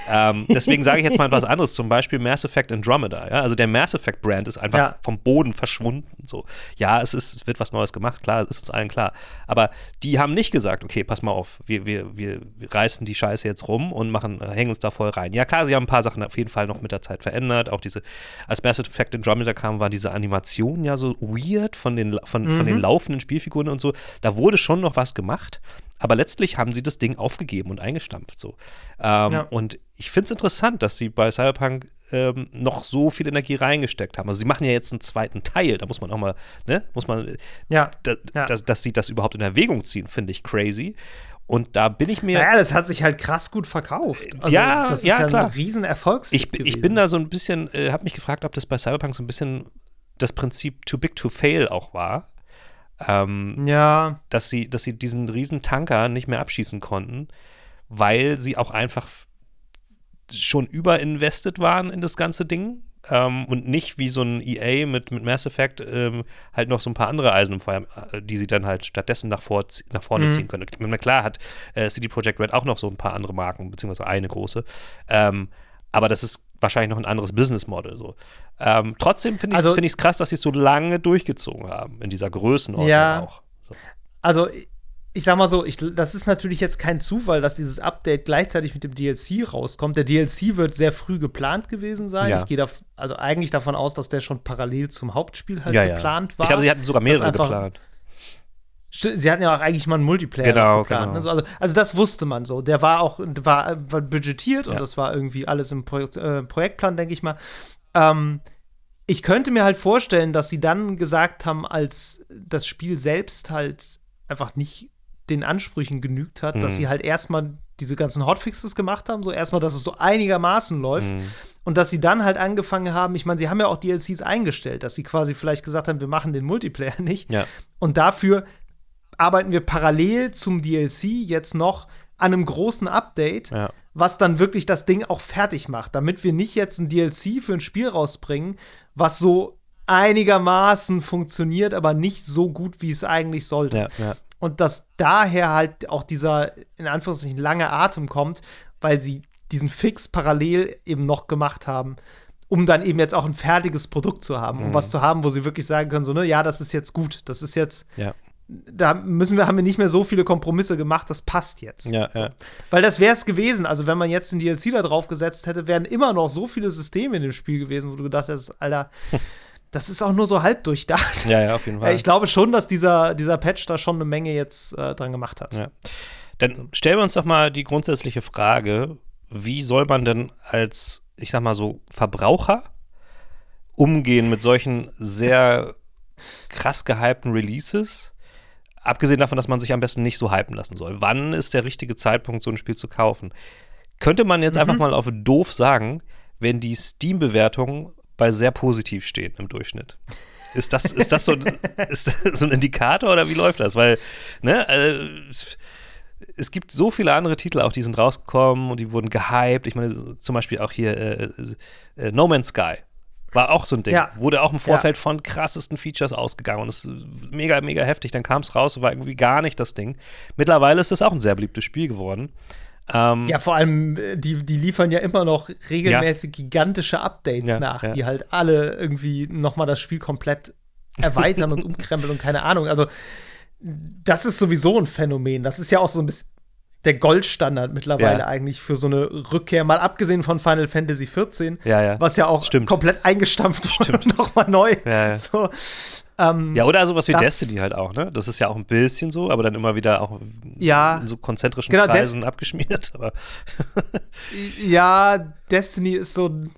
Ähm, deswegen sage ich jetzt mal *laughs* etwas anderes, zum Beispiel Mass Effect Andromeda. Ja? Also der Mass Effect Brand ist einfach ja. vom Boden verschwunden. So, ja, es ist, es wird was Neues gemacht, klar, ist uns allen klar. Aber die haben nicht gesagt, okay, pass mal auf, wir, wir, wir reißen die Scheiße jetzt rum und machen, hängen uns da voll rein. Ja, klar, sie haben ein paar Sachen auf jeden Fall noch mit der Zeit verändert. Auch diese, als Mass Effect Andromeda kam, war diese Animation ja so weird von den, von, mhm. von den mhm. laufenden Spielfiguren und so. Da wurde schon noch was gemacht. Aber letztlich haben sie das Ding aufgegeben und eingestampft so. Ähm, ja. Und ich finde es interessant, dass sie bei Cyberpunk ähm, noch so viel Energie reingesteckt haben. Also sie machen ja jetzt einen zweiten Teil, da muss man auch mal, ne, muss man, ja. Da, ja. Dass, dass sie das überhaupt in Erwägung ziehen, finde ich crazy. Und da bin ich mir. Ja, das hat sich halt krass gut verkauft. Also, ja, das ist ja, ja klar. ein Riesenerfolgs. Ich, ich bin da so ein bisschen, äh, habe mich gefragt, ob das bei Cyberpunk so ein bisschen das Prinzip too big to fail auch war. Ähm, ja. Dass sie, dass sie diesen riesen Tanker nicht mehr abschießen konnten, weil sie auch einfach schon überinvested waren in das ganze Ding. Ähm, und nicht wie so ein EA mit, mit Mass Effect ähm, halt noch so ein paar andere Eisen im Feuer, äh, die sie dann halt stattdessen nach, vor, nach vorne mhm. ziehen können. Na klar hat äh, CD Projekt Red auch noch so ein paar andere Marken, beziehungsweise eine große. Ähm, aber das ist wahrscheinlich noch ein anderes Business Model. So. Ähm, trotzdem finde ich es also, find krass, dass sie es so lange durchgezogen haben, in dieser Größenordnung ja, auch. So. Also, ich sag mal so, ich, das ist natürlich jetzt kein Zufall, dass dieses Update gleichzeitig mit dem DLC rauskommt. Der DLC wird sehr früh geplant gewesen sein. Ja. Ich gehe also eigentlich davon aus, dass der schon parallel zum Hauptspiel halt ja, geplant war. Ich glaube, sie hatten sogar mehrere geplant. Sie hatten ja auch eigentlich mal einen Multiplayer genau, geplant. Genau. Ne? Also, also, das wusste man so. Der war auch war, war budgetiert ja. und das war irgendwie alles im Projekt, äh, Projektplan, denke ich mal. Ähm, ich könnte mir halt vorstellen, dass sie dann gesagt haben, als das Spiel selbst halt einfach nicht den Ansprüchen genügt hat, mhm. dass sie halt erstmal diese ganzen Hotfixes gemacht haben, so erstmal, dass es so einigermaßen läuft mhm. und dass sie dann halt angefangen haben, ich meine, sie haben ja auch DLCs eingestellt, dass sie quasi vielleicht gesagt haben, wir machen den Multiplayer *laughs* nicht ja. und dafür arbeiten wir parallel zum DLC jetzt noch an einem großen Update, ja. was dann wirklich das Ding auch fertig macht, damit wir nicht jetzt ein DLC für ein Spiel rausbringen, was so einigermaßen funktioniert, aber nicht so gut, wie es eigentlich sollte. Ja, ja. Und dass daher halt auch dieser, in Anführungszeichen, lange Atem kommt, weil sie diesen Fix parallel eben noch gemacht haben, um dann eben jetzt auch ein fertiges Produkt zu haben, um mhm. was zu haben, wo sie wirklich sagen können, so, ne, ja, das ist jetzt gut, das ist jetzt, ja da müssen wir, haben wir nicht mehr so viele Kompromisse gemacht, das passt jetzt. Ja, ja. Weil das wäre es gewesen. Also, wenn man jetzt den DLC da drauf gesetzt hätte, wären immer noch so viele Systeme in dem Spiel gewesen, wo du gedacht hast, Alter, *laughs* das ist auch nur so halb durchdacht. Ja, ja, auf jeden Fall. Ich glaube schon, dass dieser, dieser Patch da schon eine Menge jetzt äh, dran gemacht hat. Ja. Dann stellen wir uns doch mal die grundsätzliche Frage, wie soll man denn als, ich sag mal so, Verbraucher umgehen mit solchen sehr krass gehypten Releases? Abgesehen davon, dass man sich am besten nicht so hypen lassen soll. Wann ist der richtige Zeitpunkt, so ein Spiel zu kaufen? Könnte man jetzt Mhm. einfach mal auf doof sagen, wenn die Steam-Bewertungen bei sehr positiv stehen im Durchschnitt? Ist das, ist das so, *laughs* ist das so ein Indikator oder wie läuft das? Weil, ne, äh, es gibt so viele andere Titel auch, die sind rausgekommen und die wurden gehypt. Ich meine, zum Beispiel auch hier äh, äh, No Man's Sky. War auch so ein Ding. Ja. Wurde auch im Vorfeld von krassesten Features ausgegangen und ist mega, mega heftig. Dann kam es raus und war irgendwie gar nicht das Ding. Mittlerweile ist es auch ein sehr beliebtes Spiel geworden. Ähm, Ja, vor allem, äh, die, die liefern ja immer noch regelmäßig gigantische Updates Ja, nach, ja. die halt alle irgendwie noch mal das Spiel komplett erweitern und *laughs* umkrempeln und keine Ahnung. Also, das ist sowieso ein Phänomen. Das ist ja auch so ein bisschen der Goldstandard mittlerweile Ja. eigentlich für so eine Rückkehr, mal abgesehen von Final Fantasy XIV, Ja, ja. was ja auch Stimmt. komplett eingestampft wurde und *laughs* nochmal neu. Ja. So, ähm, Ja, oder sowas wie Destiny halt auch, ne? Das ist ja auch ein bisschen so, aber dann immer wieder auch Ja. in so konzentrischen Genau, Des- Kreisen abgeschmiert. Aber *laughs* Ja, Destiny ist so ein.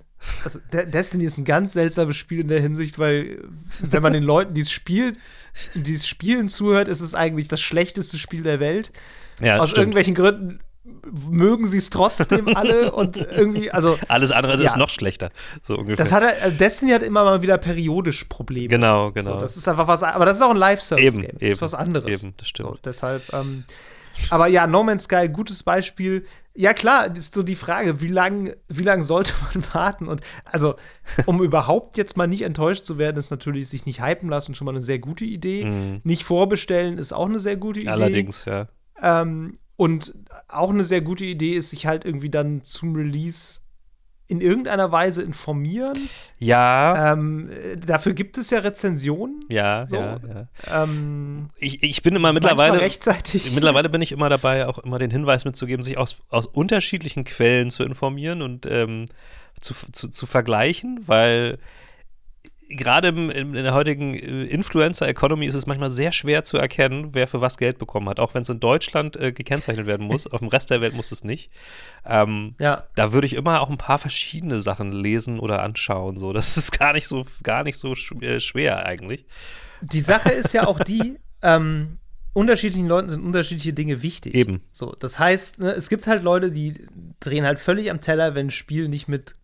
Also, De Destiny ist ein ganz seltsames Spiel in der Hinsicht, weil, wenn man den Leuten, die es spielt, die es spielen zuhört, ist es eigentlich das schlechteste Spiel der Welt. Ja, Aus stimmt. irgendwelchen Gründen mögen sie es trotzdem *laughs* alle und irgendwie, also, Alles andere ist Ja. noch schlechter. So ungefähr. das hat er- also Destiny hat immer mal wieder periodisch Probleme. genau, genau. So, das ist einfach was, aber das ist auch ein Live-Service-Game. Eben, Das ist was anderes. eben, das stimmt. So, deshalb, ähm, aber ja, No Man's Sky, gutes Beispiel. Ja, klar, ist so die Frage, wie lange wie lang sollte *laughs* man warten? Und also, um überhaupt jetzt mal nicht enttäuscht zu werden, ist natürlich sich nicht hypen lassen schon mal eine sehr gute Idee. Mhm. Nicht vorbestellen ist auch eine sehr gute Idee. Allerdings, ja. Ähm, und auch eine sehr gute Idee ist, sich halt irgendwie dann zum Release in irgendeiner Weise informieren. Ja, Ähm, äh, dafür gibt es ja Rezensionen. ja, so. ja, ja. Ähm, Ich, ich bin immer mittlerweile. rechtzeitig. *laughs* Mittlerweile bin ich immer dabei, auch immer den Hinweis mitzugeben, sich aus, aus unterschiedlichen Quellen zu informieren und ähm, zu, zu, zu vergleichen, weil gerade in der heutigen äh, Influencer-Economy ist es manchmal sehr schwer zu erkennen, wer für was Geld bekommen hat. Auch wenn es in Deutschland äh, gekennzeichnet werden muss, *laughs* auf dem Rest der Welt muss es nicht. Ähm, ja. da würde ich immer auch ein paar verschiedene Sachen lesen oder anschauen. So, das ist gar nicht so, gar nicht so sch äh, schwer eigentlich. Die Sache ist ja auch die, *laughs* ähm, unterschiedlichen Leuten sind unterschiedliche Dinge wichtig. Eben. So, das heißt, ne, es gibt halt Leute, die drehen halt völlig am Teller, wenn ein Spiel nicht mit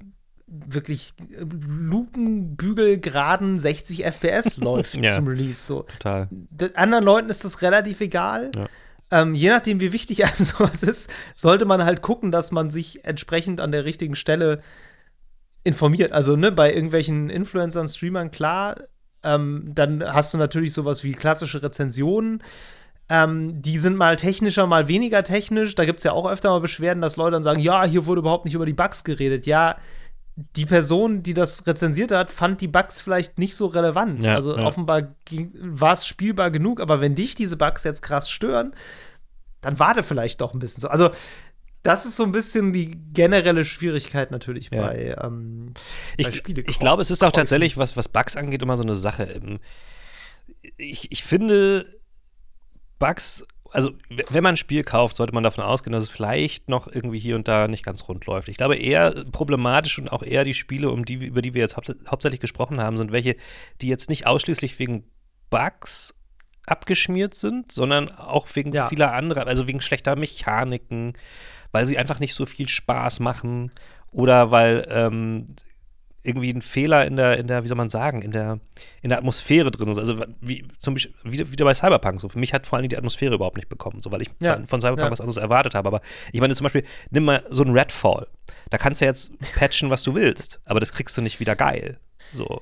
wirklich äh, lupenbügelgeraden 60 FPS *laughs* läuft Ja. zum Release. So. Total. Den anderen Leuten ist das relativ egal. Ja. Ähm, je nachdem, wie wichtig *laughs* einem sowas ist, sollte man halt gucken, dass man sich entsprechend an der richtigen Stelle informiert. Also, ne, bei irgendwelchen Influencern, Streamern, klar, ähm, dann hast du natürlich sowas wie klassische Rezensionen. Ähm, die sind mal technischer, mal weniger technisch. Da gibt es ja auch öfter mal Beschwerden, dass Leute dann sagen, ja, hier wurde überhaupt nicht über die Bugs geredet. Ja, die Person, die das rezensiert hat, fand die Bugs vielleicht nicht so relevant. Ja, also ja. offenbar war es spielbar genug, aber wenn dich diese Bugs jetzt krass stören, dann warte vielleicht doch ein bisschen so. Also, das ist so ein bisschen die generelle Schwierigkeit natürlich Ja. bei, ähm, bei Ich, Spiele. ich glaube, es ist auch tatsächlich, was, was Bugs angeht, immer so eine Sache. Ähm, Ich, ich finde, Bugs, also wenn man ein Spiel kauft, sollte man davon ausgehen, dass es vielleicht noch irgendwie hier und da nicht ganz rund läuft. Ich glaube, eher problematisch und auch eher die Spiele, um die, über die wir jetzt haupt, hauptsächlich gesprochen haben, sind welche, die jetzt nicht ausschließlich wegen Bugs abgeschmiert sind, sondern auch wegen Ja. vieler anderer, also wegen schlechter Mechaniken, weil sie einfach nicht so viel Spaß machen oder weil ähm, irgendwie ein Fehler in der, in der, wie soll man sagen, in der, in der Atmosphäre drin ist. Also wie zum Beispiel wieder, wieder bei Cyberpunk. So für mich hat vor allen Dingen die Atmosphäre überhaupt nicht bekommen, so weil ich Ja. von, von Cyberpunk Ja. was anderes erwartet habe. Aber ich meine zum Beispiel, nimm mal so ein Redfall. Da kannst du jetzt patchen, was du willst, aber das kriegst du nicht wieder geil. So.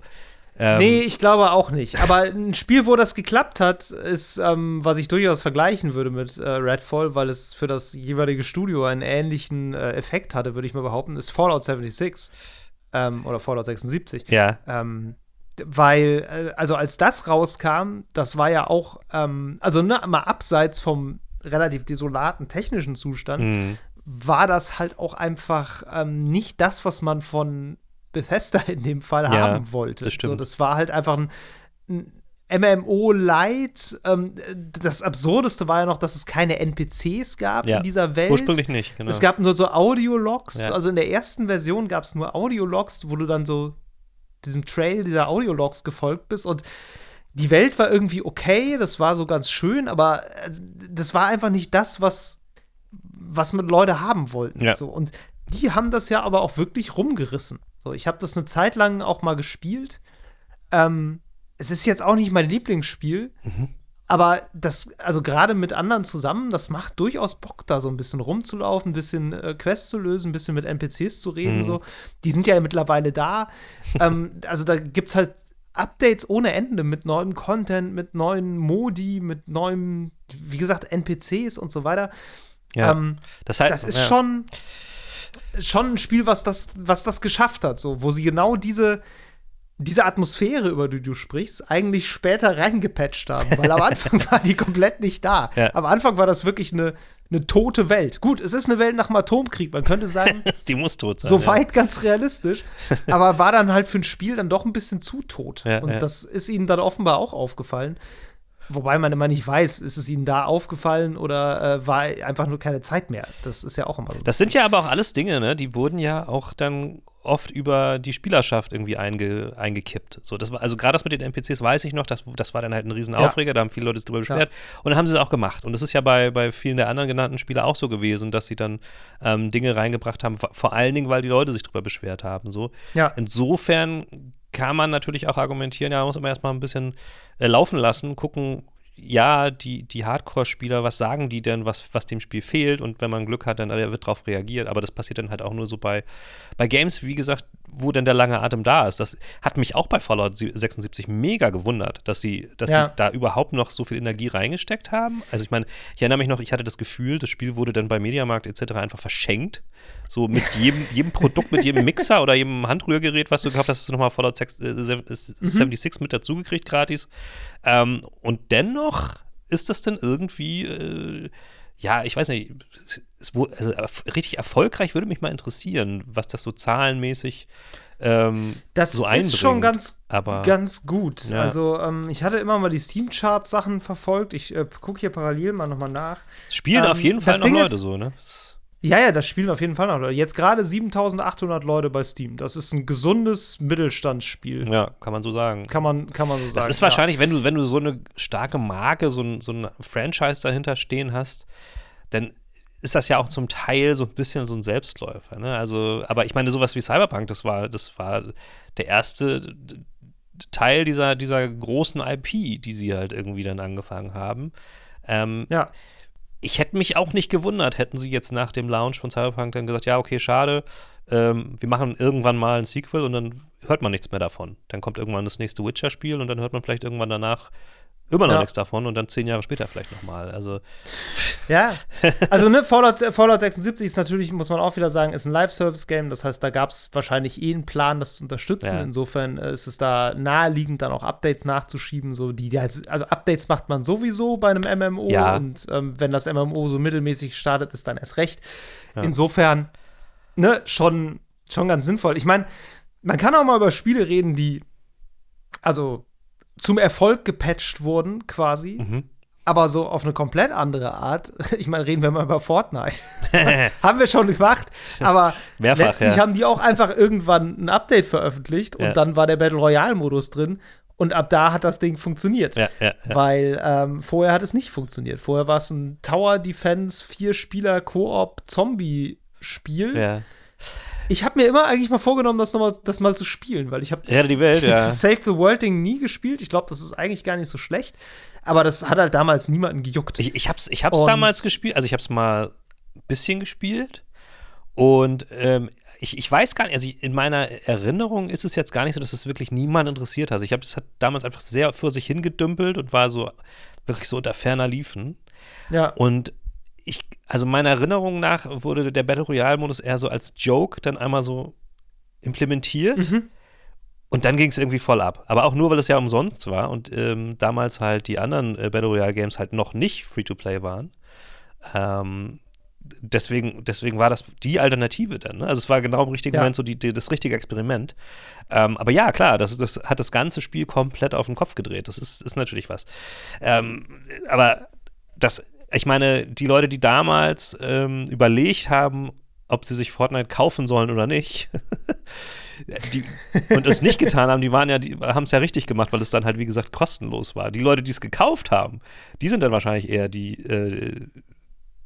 Ähm, Nee, ich glaube auch nicht. Aber ein Spiel, wo das geklappt hat, ist, ähm, was ich durchaus vergleichen würde mit äh, Redfall, weil es für das jeweilige Studio einen ähnlichen äh, Effekt hatte, würde ich mal behaupten, ist Fallout 76 ähm, oder Fallout 76. Ja. Ähm, weil, äh, also als das rauskam, das war ja auch, ähm, also ne, mal abseits vom relativ desolaten technischen Zustand, Mhm. war das halt auch einfach ähm, nicht das, was man von Bethesda in dem Fall Ja, haben wollte. das stimmt. So, das war halt einfach ein, ein MMO-Light. Ähm, das Absurdeste war ja noch, dass es keine NPCs gab Ja, in dieser Welt. Ursprünglich nicht, genau. Es gab nur so Audiologs. Ja. Also in der ersten Version gab es nur Audiologs, wo du dann so diesem Trail dieser Audiologs gefolgt bist. Und die Welt war irgendwie okay, das war so ganz schön, aber äh, das war einfach nicht das, was, was mit Leute haben wollten. Ja. So. Und die haben das ja aber auch wirklich rumgerissen. So, ich habe das eine Zeit lang auch mal gespielt. Ähm, es ist jetzt auch nicht mein Lieblingsspiel, Mhm. aber das, also gerade mit anderen zusammen, das macht durchaus Bock, da so ein bisschen rumzulaufen, ein bisschen äh, Quests zu lösen, ein bisschen mit NPCs zu reden. Mhm. So. Die sind ja mittlerweile da. *laughs* ähm, also da gibt es halt Updates ohne Ende mit neuem Content, mit neuen Modi, mit neuem, wie gesagt, NPCs und so weiter. ja. Ähm, das, heißt, das ist ja. schon, schon ein Spiel, was das, was das geschafft hat, so, wo sie genau diese, diese Atmosphäre, über die du sprichst, eigentlich später *laughs* reingepatcht haben. Weil am Anfang *laughs* war die komplett nicht da. Ja. Am Anfang war das wirklich eine, eine tote Welt. Gut, es ist eine Welt nach dem Atomkrieg. Man könnte sagen, *laughs* Die muss tot sein. so ja. ganz realistisch. aber war dann halt für ein Spiel dann doch ein bisschen zu tot. Ja, Und das ist ihnen dann offenbar auch aufgefallen. Wobei man immer nicht weiß, ist es ihnen da aufgefallen oder äh, war einfach nur keine Zeit mehr. Das ist ja auch immer so. Das sind ja aber auch alles Dinge, ne? Die wurden ja auch dann oft über die Spielerschaft irgendwie einge, eingekippt. So, das war, also gerade das mit den NPCs weiß ich noch, das, das war dann halt ein Riesenaufreger, da haben viele Leute sich drüber beschwert. Und dann haben sie es auch gemacht. Und das ist ja bei, bei vielen der anderen genannten Spiele auch so gewesen, dass sie dann ähm, Dinge reingebracht haben, vor- vor allen Dingen, weil die Leute sich drüber beschwert haben. So. ja. Insofern kann man natürlich auch argumentieren, ja, man muss immer erstmal ein bisschen äh, laufen lassen, gucken, ja, die, die Hardcore-Spieler, was sagen die denn, was, was dem Spiel fehlt? Und wenn man Glück hat, dann wird darauf reagiert, aber das passiert dann halt auch nur so bei, bei Games, wie gesagt, wo denn der lange Atem da ist. Das hat mich auch bei Fallout 76 mega gewundert, dass sie, dass Ja. sie da überhaupt noch so viel Energie reingesteckt haben. Also ich meine, ich erinnere mich noch, ich hatte das Gefühl, das Spiel wurde dann bei Mediamarkt etc. einfach verschenkt. So mit *laughs* jedem, jedem Produkt, mit jedem Mixer oder jedem Handrührgerät, was du gehabt hast, hast du nochmal Fallout 6, äh, Mhm. 76 mit dazugekriegt, gratis. Ähm, und dennoch ist das dann irgendwie, äh, ja, ich weiß nicht, es, wo, also, richtig erfolgreich würde mich mal interessieren, was das so zahlenmäßig ähm, Das so ist einbringt. schon ganz, aber ganz gut. Ja. Also, ähm, ich hatte immer mal die Steam-Chart-Sachen verfolgt. Ich äh, gucke hier parallel mal nochmal nach. spielen ähm, auf jeden Fall das noch Ding Leute ist- so, ne? Ja, ja, das spielen auf jeden Fall noch Leute. Jetzt gerade 7800 Leute bei Steam. Das ist ein gesundes Mittelstandsspiel. Ja, kann man so sagen. Kann man, kann man so sagen. Das ist ja. wahrscheinlich, wenn du, wenn du so eine starke Marke, so ein, so ein Franchise dahinter stehen hast, dann ist das ja auch zum Teil so ein bisschen so ein Selbstläufer. Ne? Also, aber ich meine, sowas wie Cyberpunk, das war, das war der erste Teil dieser, dieser großen IP, die sie halt irgendwie dann angefangen haben. Ähm, Ja. Ich hätte mich auch nicht gewundert, hätten sie jetzt nach dem Launch von Cyberpunk dann gesagt, ja, okay, schade, ähm, wir machen irgendwann mal ein Sequel und dann hört man nichts mehr davon. Dann kommt irgendwann das nächste Witcher-Spiel und dann hört man vielleicht irgendwann danach immer noch Ja. nichts davon und dann zehn Jahre später vielleicht nochmal. Also, Ja, *laughs* also ne, Fallout, Fallout 76 ist natürlich, muss man auch wieder sagen, ist ein Live-Service-Game. Das heißt, da gab es wahrscheinlich eh einen Plan, das zu unterstützen. Ja. Insofern äh, ist es da naheliegend, dann auch Updates nachzuschieben. So die, halt, also Updates macht man sowieso bei einem MMO Ja. und ähm, wenn das MMO so mittelmäßig startet, ist dann erst recht. Insofern, ne, schon, schon ganz sinnvoll. Ich meine, man kann auch mal über Spiele reden, die also zum Erfolg gepatcht wurden, quasi mhm. aber so auf eine komplett andere Art. *laughs* Ich meine, reden wir mal über Fortnite. *laughs* haben wir schon gemacht, aber *laughs* Mehrfach, letztlich ja. haben die auch einfach irgendwann ein Update veröffentlicht und Ja. dann war der Battle Royale Modus drin und ab da hat das Ding funktioniert. ja, ja, ja. Weil ähm, vorher hat es nicht funktioniert. Vorher war es ein Tower Defense, vier Spieler Koop Zombie Spiel. Ich habe mir immer eigentlich mal vorgenommen, das noch mal, das mal zu spielen, weil ich habe Ja, die Welt, ja. Save the World Ding nie gespielt. Ich glaube, das ist eigentlich gar nicht so schlecht, aber das hat halt damals niemanden gejuckt. Ich, ich hab's, ich hab's Und- damals gespielt, also ich hab's mal ein bisschen gespielt und ähm, ich, ich weiß gar nicht, also in meiner Erinnerung ist es jetzt gar nicht so, dass es wirklich niemand interessiert hat. Also ich habe das hat damals einfach sehr für sich hingedümpelt und war so wirklich so unter ferner Liefen. ja. Und ich, also meiner Erinnerung nach wurde der Battle Royale-Modus eher so als Joke dann einmal so implementiert. Mhm. Und dann ging es irgendwie voll ab. Aber auch nur, weil es ja umsonst war und ähm, damals halt die anderen äh, Battle Royale Games halt noch nicht Free-to-Play waren. Ähm, deswegen, deswegen war das die Alternative dann. Ne? Also es war genau im richtigen Ja. Moment so die, die, das richtige Experiment. Ähm, aber ja, klar, das, das hat das ganze Spiel komplett auf den Kopf gedreht. Das ist, ist natürlich was. Ähm, aber das, ich meine, die Leute, die damals ähm, überlegt haben, ob sie sich Fortnite kaufen sollen oder nicht, *laughs* die, und es nicht getan haben, die waren ja, die haben es ja richtig gemacht, weil es dann halt, wie gesagt, kostenlos war. Die Leute, die es gekauft haben, die sind dann wahrscheinlich eher die, äh,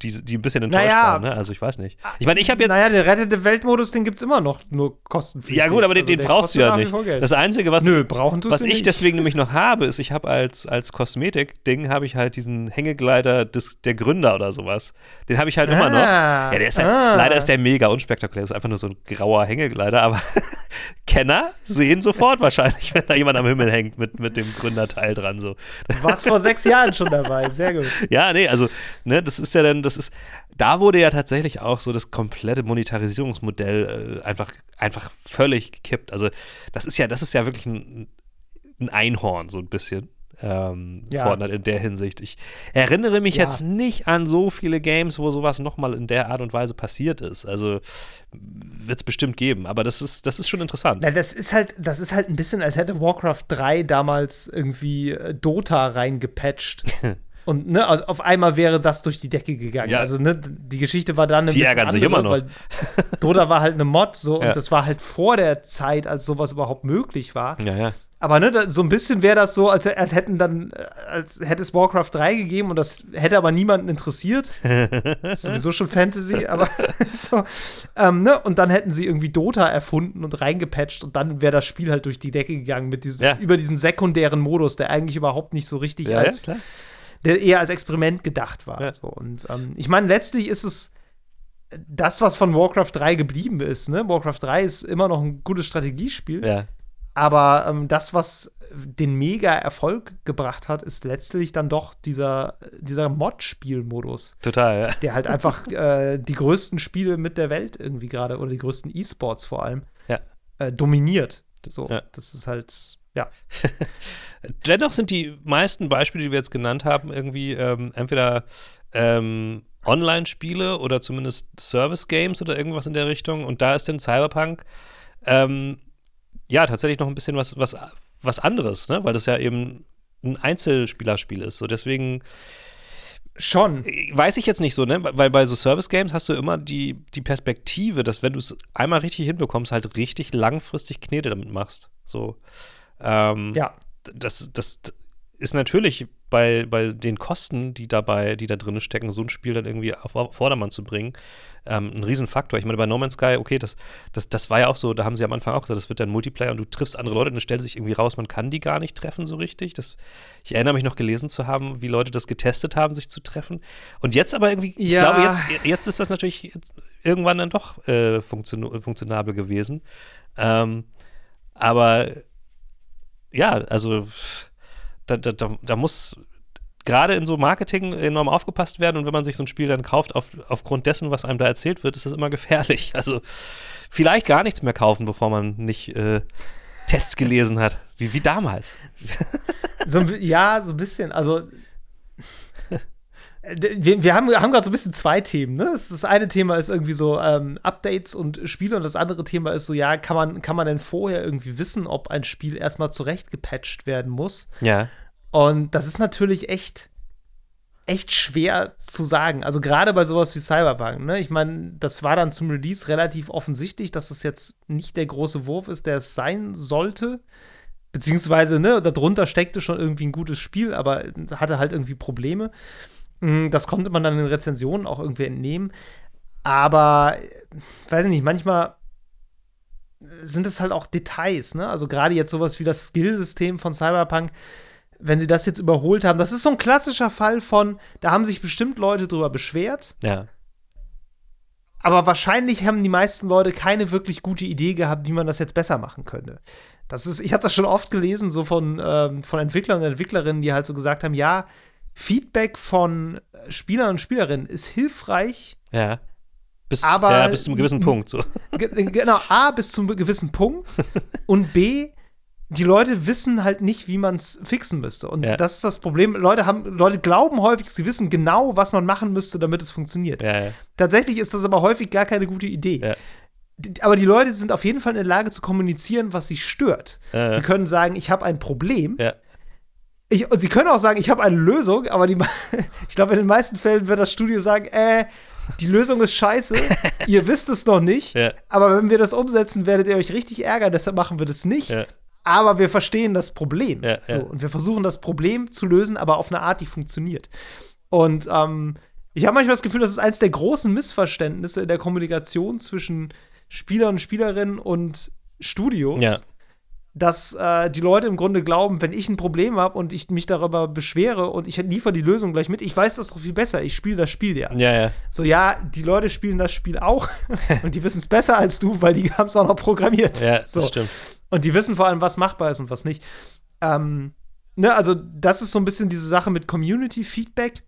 die, die ein bisschen enttäuscht Naja. waren, ne? Also ich weiß nicht. Ich meine, ich habe jetzt. Naja, der rettete Weltmodus, den gibt es immer noch, nur kostenpflichtig. ja, gut, aber den, Also den brauchst du ja nicht. Das Einzige, was, Nö, was ich nicht. deswegen nämlich noch habe, ist, ich habe als, als Kosmetik-Ding habe ich halt diesen Hängegleiter des, der Gründer oder sowas. Den habe ich halt immer noch. Ah, Ja, der ist halt, ah. leider ist der mega unspektakulär. Das ist einfach nur so ein grauer Hängegleiter, aber *laughs* Kenner sehen sofort wahrscheinlich, wenn da jemand am Himmel hängt mit, mit dem Gründerteil dran. So. Du warst vor sechs Jahren schon dabei, sehr gut. Ja, nee, also, ne, das ist ja dann, das ist, da wurde ja tatsächlich auch so das komplette Monetarisierungsmodell äh, einfach, einfach völlig gekippt. Also, das ist ja, das ist ja wirklich ein, ein Einhorn, so ein bisschen. Ähm, Ja. Fortnite in der Hinsicht. Ich erinnere mich Ja. jetzt nicht an so viele Games, wo sowas nochmal in der Art und Weise passiert ist. Also wird es bestimmt geben, aber das ist, das ist schon interessant. Na, das ist halt, das ist halt ein bisschen, als hätte Warcraft 3 damals irgendwie äh, Dota reingepatcht. *laughs* Und ne, also auf einmal wäre das durch die Decke gegangen. Ja. Also ne, die Geschichte war dann ein Die bisschen ärgern sich immer noch. Weil Dota war halt eine Mod so Ja. und das war halt vor der Zeit, als sowas überhaupt möglich war. Ja, ja. Aber ne, so ein bisschen wäre das so, als, als hätten dann, als hätte es Warcraft 3 gegeben und das hätte aber niemanden interessiert. *laughs* Das ist sowieso schon Fantasy, aber *laughs* so. Ähm, ne? Und dann hätten sie irgendwie Dota erfunden und reingepatcht und dann wäre das Spiel halt durch die Decke gegangen mit diesem, Ja. über diesen sekundären Modus, der eigentlich überhaupt nicht so richtig Ja, ja, als, klar. Der eher als Experiment gedacht war. Ja. So. Und ähm, ich meine, letztlich ist es das, was von Warcraft 3 geblieben ist. Ne? Warcraft 3 ist immer noch ein gutes Strategiespiel. Ja. Aber ähm, das, was den Mega-Erfolg gebracht hat, ist letztlich dann doch dieser, dieser Mod-Spielmodus, Total, ja. der halt einfach *laughs* äh, die größten Spiele mit der Welt irgendwie gerade oder die größten E-Sports vor allem Ja. äh, dominiert. So, Ja. das ist halt, ja. *laughs* Dennoch sind die meisten Beispiele, die wir jetzt genannt haben, irgendwie ähm, entweder ähm, Online-Spiele oder zumindest Service-Games oder irgendwas in der Richtung. Und da ist dann Cyberpunk ähm, ja tatsächlich noch ein bisschen was, was, was anderes, ne? weil das ja eben ein Einzelspielerspiel ist. So deswegen Schon. weiß ich jetzt nicht so, ne? Weil bei so Service-Games hast du immer die, die Perspektive, dass wenn du es einmal richtig hinbekommst, halt richtig langfristig Knete damit machst. So. Ähm, Ja. das, das ist natürlich bei, bei den Kosten, die dabei, die da drin stecken, so ein Spiel dann irgendwie auf Vordermann zu bringen, ähm, ein Riesenfaktor. Ich meine, bei No Man's Sky, okay, das, das, das war ja auch so, da haben sie am Anfang auch gesagt, das wird dann Multiplayer und du triffst andere Leute und es stellt sich irgendwie raus, man kann die gar nicht treffen so richtig. Das, ich erinnere mich noch gelesen zu haben, wie Leute das getestet haben, sich zu treffen. Und jetzt aber irgendwie, ich Ja. glaube, jetzt, jetzt ist das natürlich irgendwann dann doch äh, funktion funktionabel gewesen. Ähm, aber ja, also da, da, da, muss gerade in so Marketing enorm aufgepasst werden und wenn man sich so ein Spiel dann kauft auf, aufgrund dessen, was einem da erzählt wird, ist das immer gefährlich. *laughs* Also vielleicht gar nichts mehr kaufen, bevor man nicht äh, Tests gelesen hat, wie, wie damals. *laughs* So, ja, so ein bisschen. Also, wir, wir haben, haben gerade so ein bisschen zwei Themen. Ne? Das, das eine Thema ist irgendwie so ähm, Updates und Spiele und das andere Thema ist so, ja, kann man, kann man denn vorher irgendwie wissen, ob ein Spiel erstmal zurecht gepatcht werden muss? Ja. Und das ist natürlich echt, echt schwer zu sagen. Also gerade bei sowas wie Cyberpunk. Ne? Ich meine, das war dann zum Release relativ offensichtlich, dass es jetzt nicht der große Wurf ist, der es sein sollte. Beziehungsweise, ne, darunter steckte schon irgendwie ein gutes Spiel, aber hatte halt irgendwie Probleme. Mm, Das konnte man dann in Rezensionen auch irgendwie entnehmen. Aber, äh, weiß ich nicht, manchmal sind es halt auch Details, ne? Also gerade jetzt sowas wie das Skillsystem von Cyberpunk, wenn sie das jetzt überholt haben, das ist so ein klassischer Fall von, da haben sich bestimmt Leute drüber beschwert, Ja. aber wahrscheinlich haben die meisten Leute keine wirklich gute Idee gehabt, wie man das jetzt besser machen könnte. Das ist, ich habe das schon oft gelesen, so von, ähm, von Entwicklern und Entwicklerinnen, die halt so gesagt haben, ja, Feedback von Spielern und Spielerinnen ist hilfreich, Ja. Bis, Aber- ja, bis zu einem gewissen Punkt. So. *laughs* Ge- genau, A, bis zu einem gewissen Punkt *laughs* und B, die Leute wissen halt nicht, wie man es fixen müsste. Und Ja. das ist das Problem. Leute, haben, Leute glauben häufig, sie wissen genau, was man machen müsste, damit es funktioniert. Ja, ja. Tatsächlich ist das aber häufig gar keine gute Idee. Ja. Aber die Leute sind auf jeden Fall in der Lage zu kommunizieren, was sie stört. Ja, ja. Sie können sagen, ich habe ein Problem. Ich, und sie können auch sagen, ich habe eine Lösung, aber die, *laughs* ich glaube, in den meisten Fällen wird das Studio sagen, äh, die Lösung ist scheiße, *laughs* ihr wisst es noch nicht, Ja. aber wenn wir das umsetzen, werdet ihr euch richtig ärgern, deshalb machen wir das nicht. Ja. Aber wir verstehen das Problem. Ja, so. Und wir versuchen das Problem zu lösen, aber auf eine Art, die funktioniert. Und ähm, ich habe manchmal das Gefühl, das ist eines der großen Missverständnisse in der Kommunikation zwischen Spielern und Spielerinnen und Studios. Dass äh, die Leute im Grunde glauben, wenn ich ein Problem habe und ich mich darüber beschwere und ich liefere die Lösung gleich mit, ich weiß das doch viel besser, ich spiele das Spiel ja. Ja, ja. So, ja, die Leute spielen das Spiel auch *laughs* und die wissen es besser als du, weil die *laughs* haben es auch noch programmiert. Ja, das so. stimmt. Und die wissen vor allem, was machbar ist und was nicht. Ähm, ne, also, das ist so ein bisschen diese Sache mit Community-Feedback.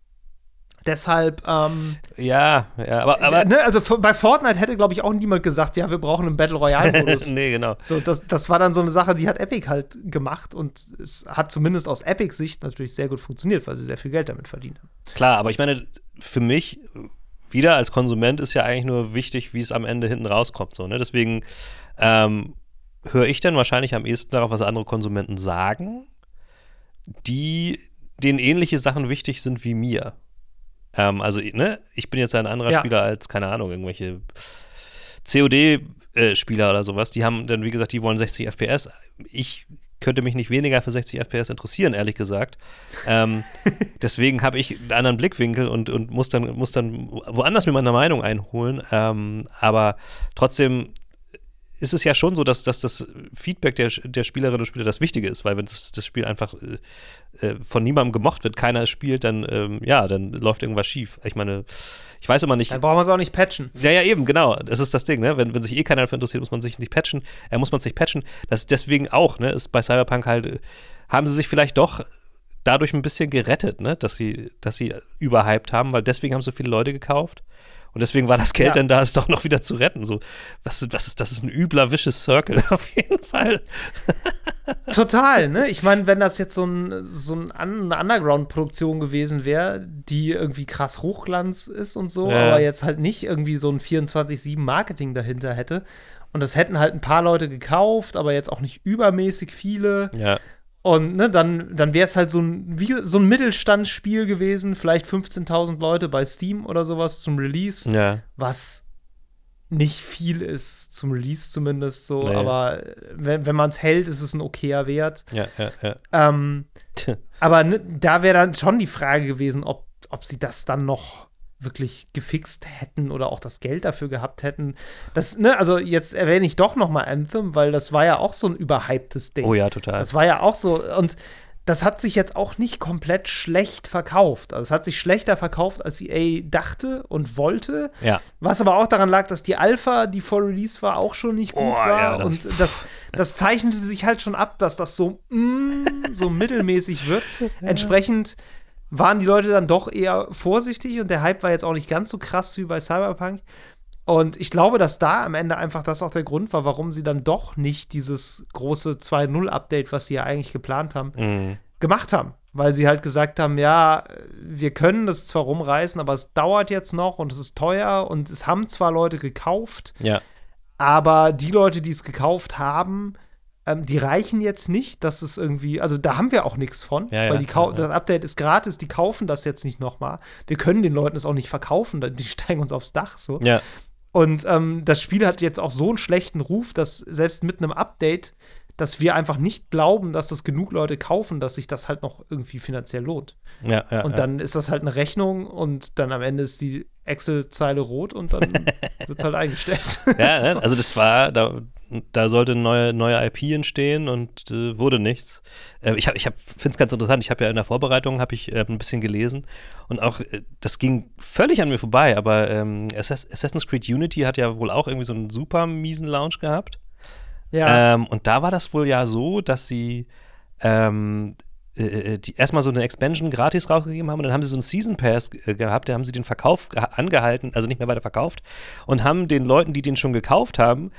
Deshalb, ähm, Ja, ja, aber, aber ne, also bei Fortnite hätte, glaube ich, auch niemand gesagt, ja, wir brauchen einen Battle Royale-Modus. *laughs* nee, genau. So, das, das war dann so eine Sache, die hat Epic halt gemacht und es hat zumindest aus Epics Sicht natürlich sehr gut funktioniert, weil sie sehr viel Geld damit verdient haben. Klar, aber ich meine, für mich wieder als Konsument ist ja eigentlich nur wichtig, wie es am Ende hinten rauskommt. So, ne? Deswegen ähm, höre ich dann wahrscheinlich am ehesten darauf, was andere Konsumenten sagen, die denen ähnliche Sachen wichtig sind wie mir. Ähm, also, ne, ich bin jetzt ein anderer Ja. Spieler als, keine Ahnung, irgendwelche COD-Spieler oder sowas. Die haben dann, wie gesagt, die wollen 60 FPS. Ich könnte mich nicht weniger für 60 FPS interessieren, ehrlich gesagt. Ähm, *laughs* deswegen habe ich einen anderen Blickwinkel und, und muss, dann, muss dann woanders mir meine Meinung einholen. Ähm, aber trotzdem ist es ja schon so, dass, dass das Feedback der, der Spielerinnen und Spieler das Wichtige ist, weil wenn das, das Spiel einfach äh, äh, von niemandem gemocht wird, keiner spielt, dann ähm, ja, dann läuft irgendwas schief. Ich meine, ich weiß immer nicht. Dann brauchen wir es auch nicht patchen. Ja, ja, eben, genau. Das ist das Ding, ne? Wenn, wenn sich eh keiner dafür interessiert, muss man sich nicht patchen. Äh, muss man sich patchen. Das ist deswegen auch, ne? Ist bei Cyberpunk halt, äh, haben sie sich vielleicht doch dadurch ein bisschen gerettet, ne? Dass sie, dass sie überhyped haben, weil deswegen haben so viele Leute gekauft. Und deswegen war das Geld Ja. dann da, es doch noch wieder zu retten. So, was, was ist, das ist ein übler Vicious Circle, *laughs* auf jeden Fall. Total, ne? Ich meine, wenn das jetzt so, ein, so ein, eine Underground-Produktion gewesen wäre, die irgendwie krass Hochglanz ist und so, Ja. aber jetzt halt nicht irgendwie so ein 24-7-Marketing dahinter hätte. Und das hätten halt ein paar Leute gekauft, aber jetzt auch nicht übermäßig viele. Ja, Und ne, dann, dann wäre es halt so ein, wie, so ein Mittelstandsspiel gewesen, vielleicht 15.000 Leute bei Steam oder sowas zum Release, ja. was nicht viel ist, zum Release zumindest so, Nee. aber wenn, wenn man es hält, ist es ein okayer Wert. Ja, ja, ja. Ähm, aber ne, da wäre dann schon die Frage gewesen, ob, ob sie das dann noch wirklich gefixt hätten oder auch das Geld dafür gehabt hätten. Das, ne, also jetzt erwähne ich doch noch mal Anthem, weil das war ja auch so ein überhyptes Ding. Oh ja, total. Das war ja auch so. Und das hat sich jetzt auch nicht komplett schlecht verkauft. Also es hat sich schlechter verkauft, als EA dachte und wollte. Ja. Was aber auch daran lag, dass die Alpha, die vor Release war, auch schon nicht gut Oh, war. ja, das- und das, das zeichnete sich halt schon ab, dass das so, mm, so *laughs* mittelmäßig wird. Entsprechend waren die Leute dann doch eher vorsichtig und der Hype war jetzt auch nicht ganz so krass wie bei Cyberpunk. Und ich glaube, dass da am Ende einfach das auch der Grund war, warum sie dann doch nicht dieses große 2.0-Update, was sie ja eigentlich geplant haben, Mhm. gemacht haben. Weil sie halt gesagt haben, ja, wir können das zwar rumreißen, aber es dauert jetzt noch und es ist teuer und es haben zwar Leute gekauft, Ja. aber die Leute, die es gekauft haben, ähm, die reichen jetzt nicht, dass es irgendwie, also da haben wir auch nichts von, Ja, weil ja. das Update ist gratis, die kaufen das jetzt nicht nochmal. Wir können den Leuten es auch nicht verkaufen, die *laughs* steigen uns aufs Dach so. Ja. Und ähm, das Spiel hat jetzt auch so einen schlechten Ruf, dass selbst mit einem Update, dass wir einfach nicht glauben, dass das genug Leute kaufen, dass sich das halt noch irgendwie finanziell lohnt. Ja, ja. Und ja. dann ist das halt eine Rechnung und dann am Ende ist die Excel-Zeile rot und dann *laughs* wird es halt eingestellt. Ja, ne? *laughs* also das war, da, da sollte eine neue, neue IP entstehen und äh, wurde nichts. Äh, ich hab, ich finde es ganz interessant, ich habe ja in der Vorbereitung habe ich äh, ein bisschen gelesen und auch, äh, das ging völlig an mir vorbei, aber ähm, Assass Assassin's Creed Unity hat ja wohl auch irgendwie so einen super miesen Launch gehabt. Ja. Ähm, und da war das wohl ja so, dass sie ähm, äh, die erstmal so eine Expansion gratis rausgegeben haben und dann haben sie so einen Season Pass äh, gehabt, da haben sie den Verkauf geha- angehalten, also nicht mehr weiter verkauft und haben den Leuten, die den schon gekauft haben,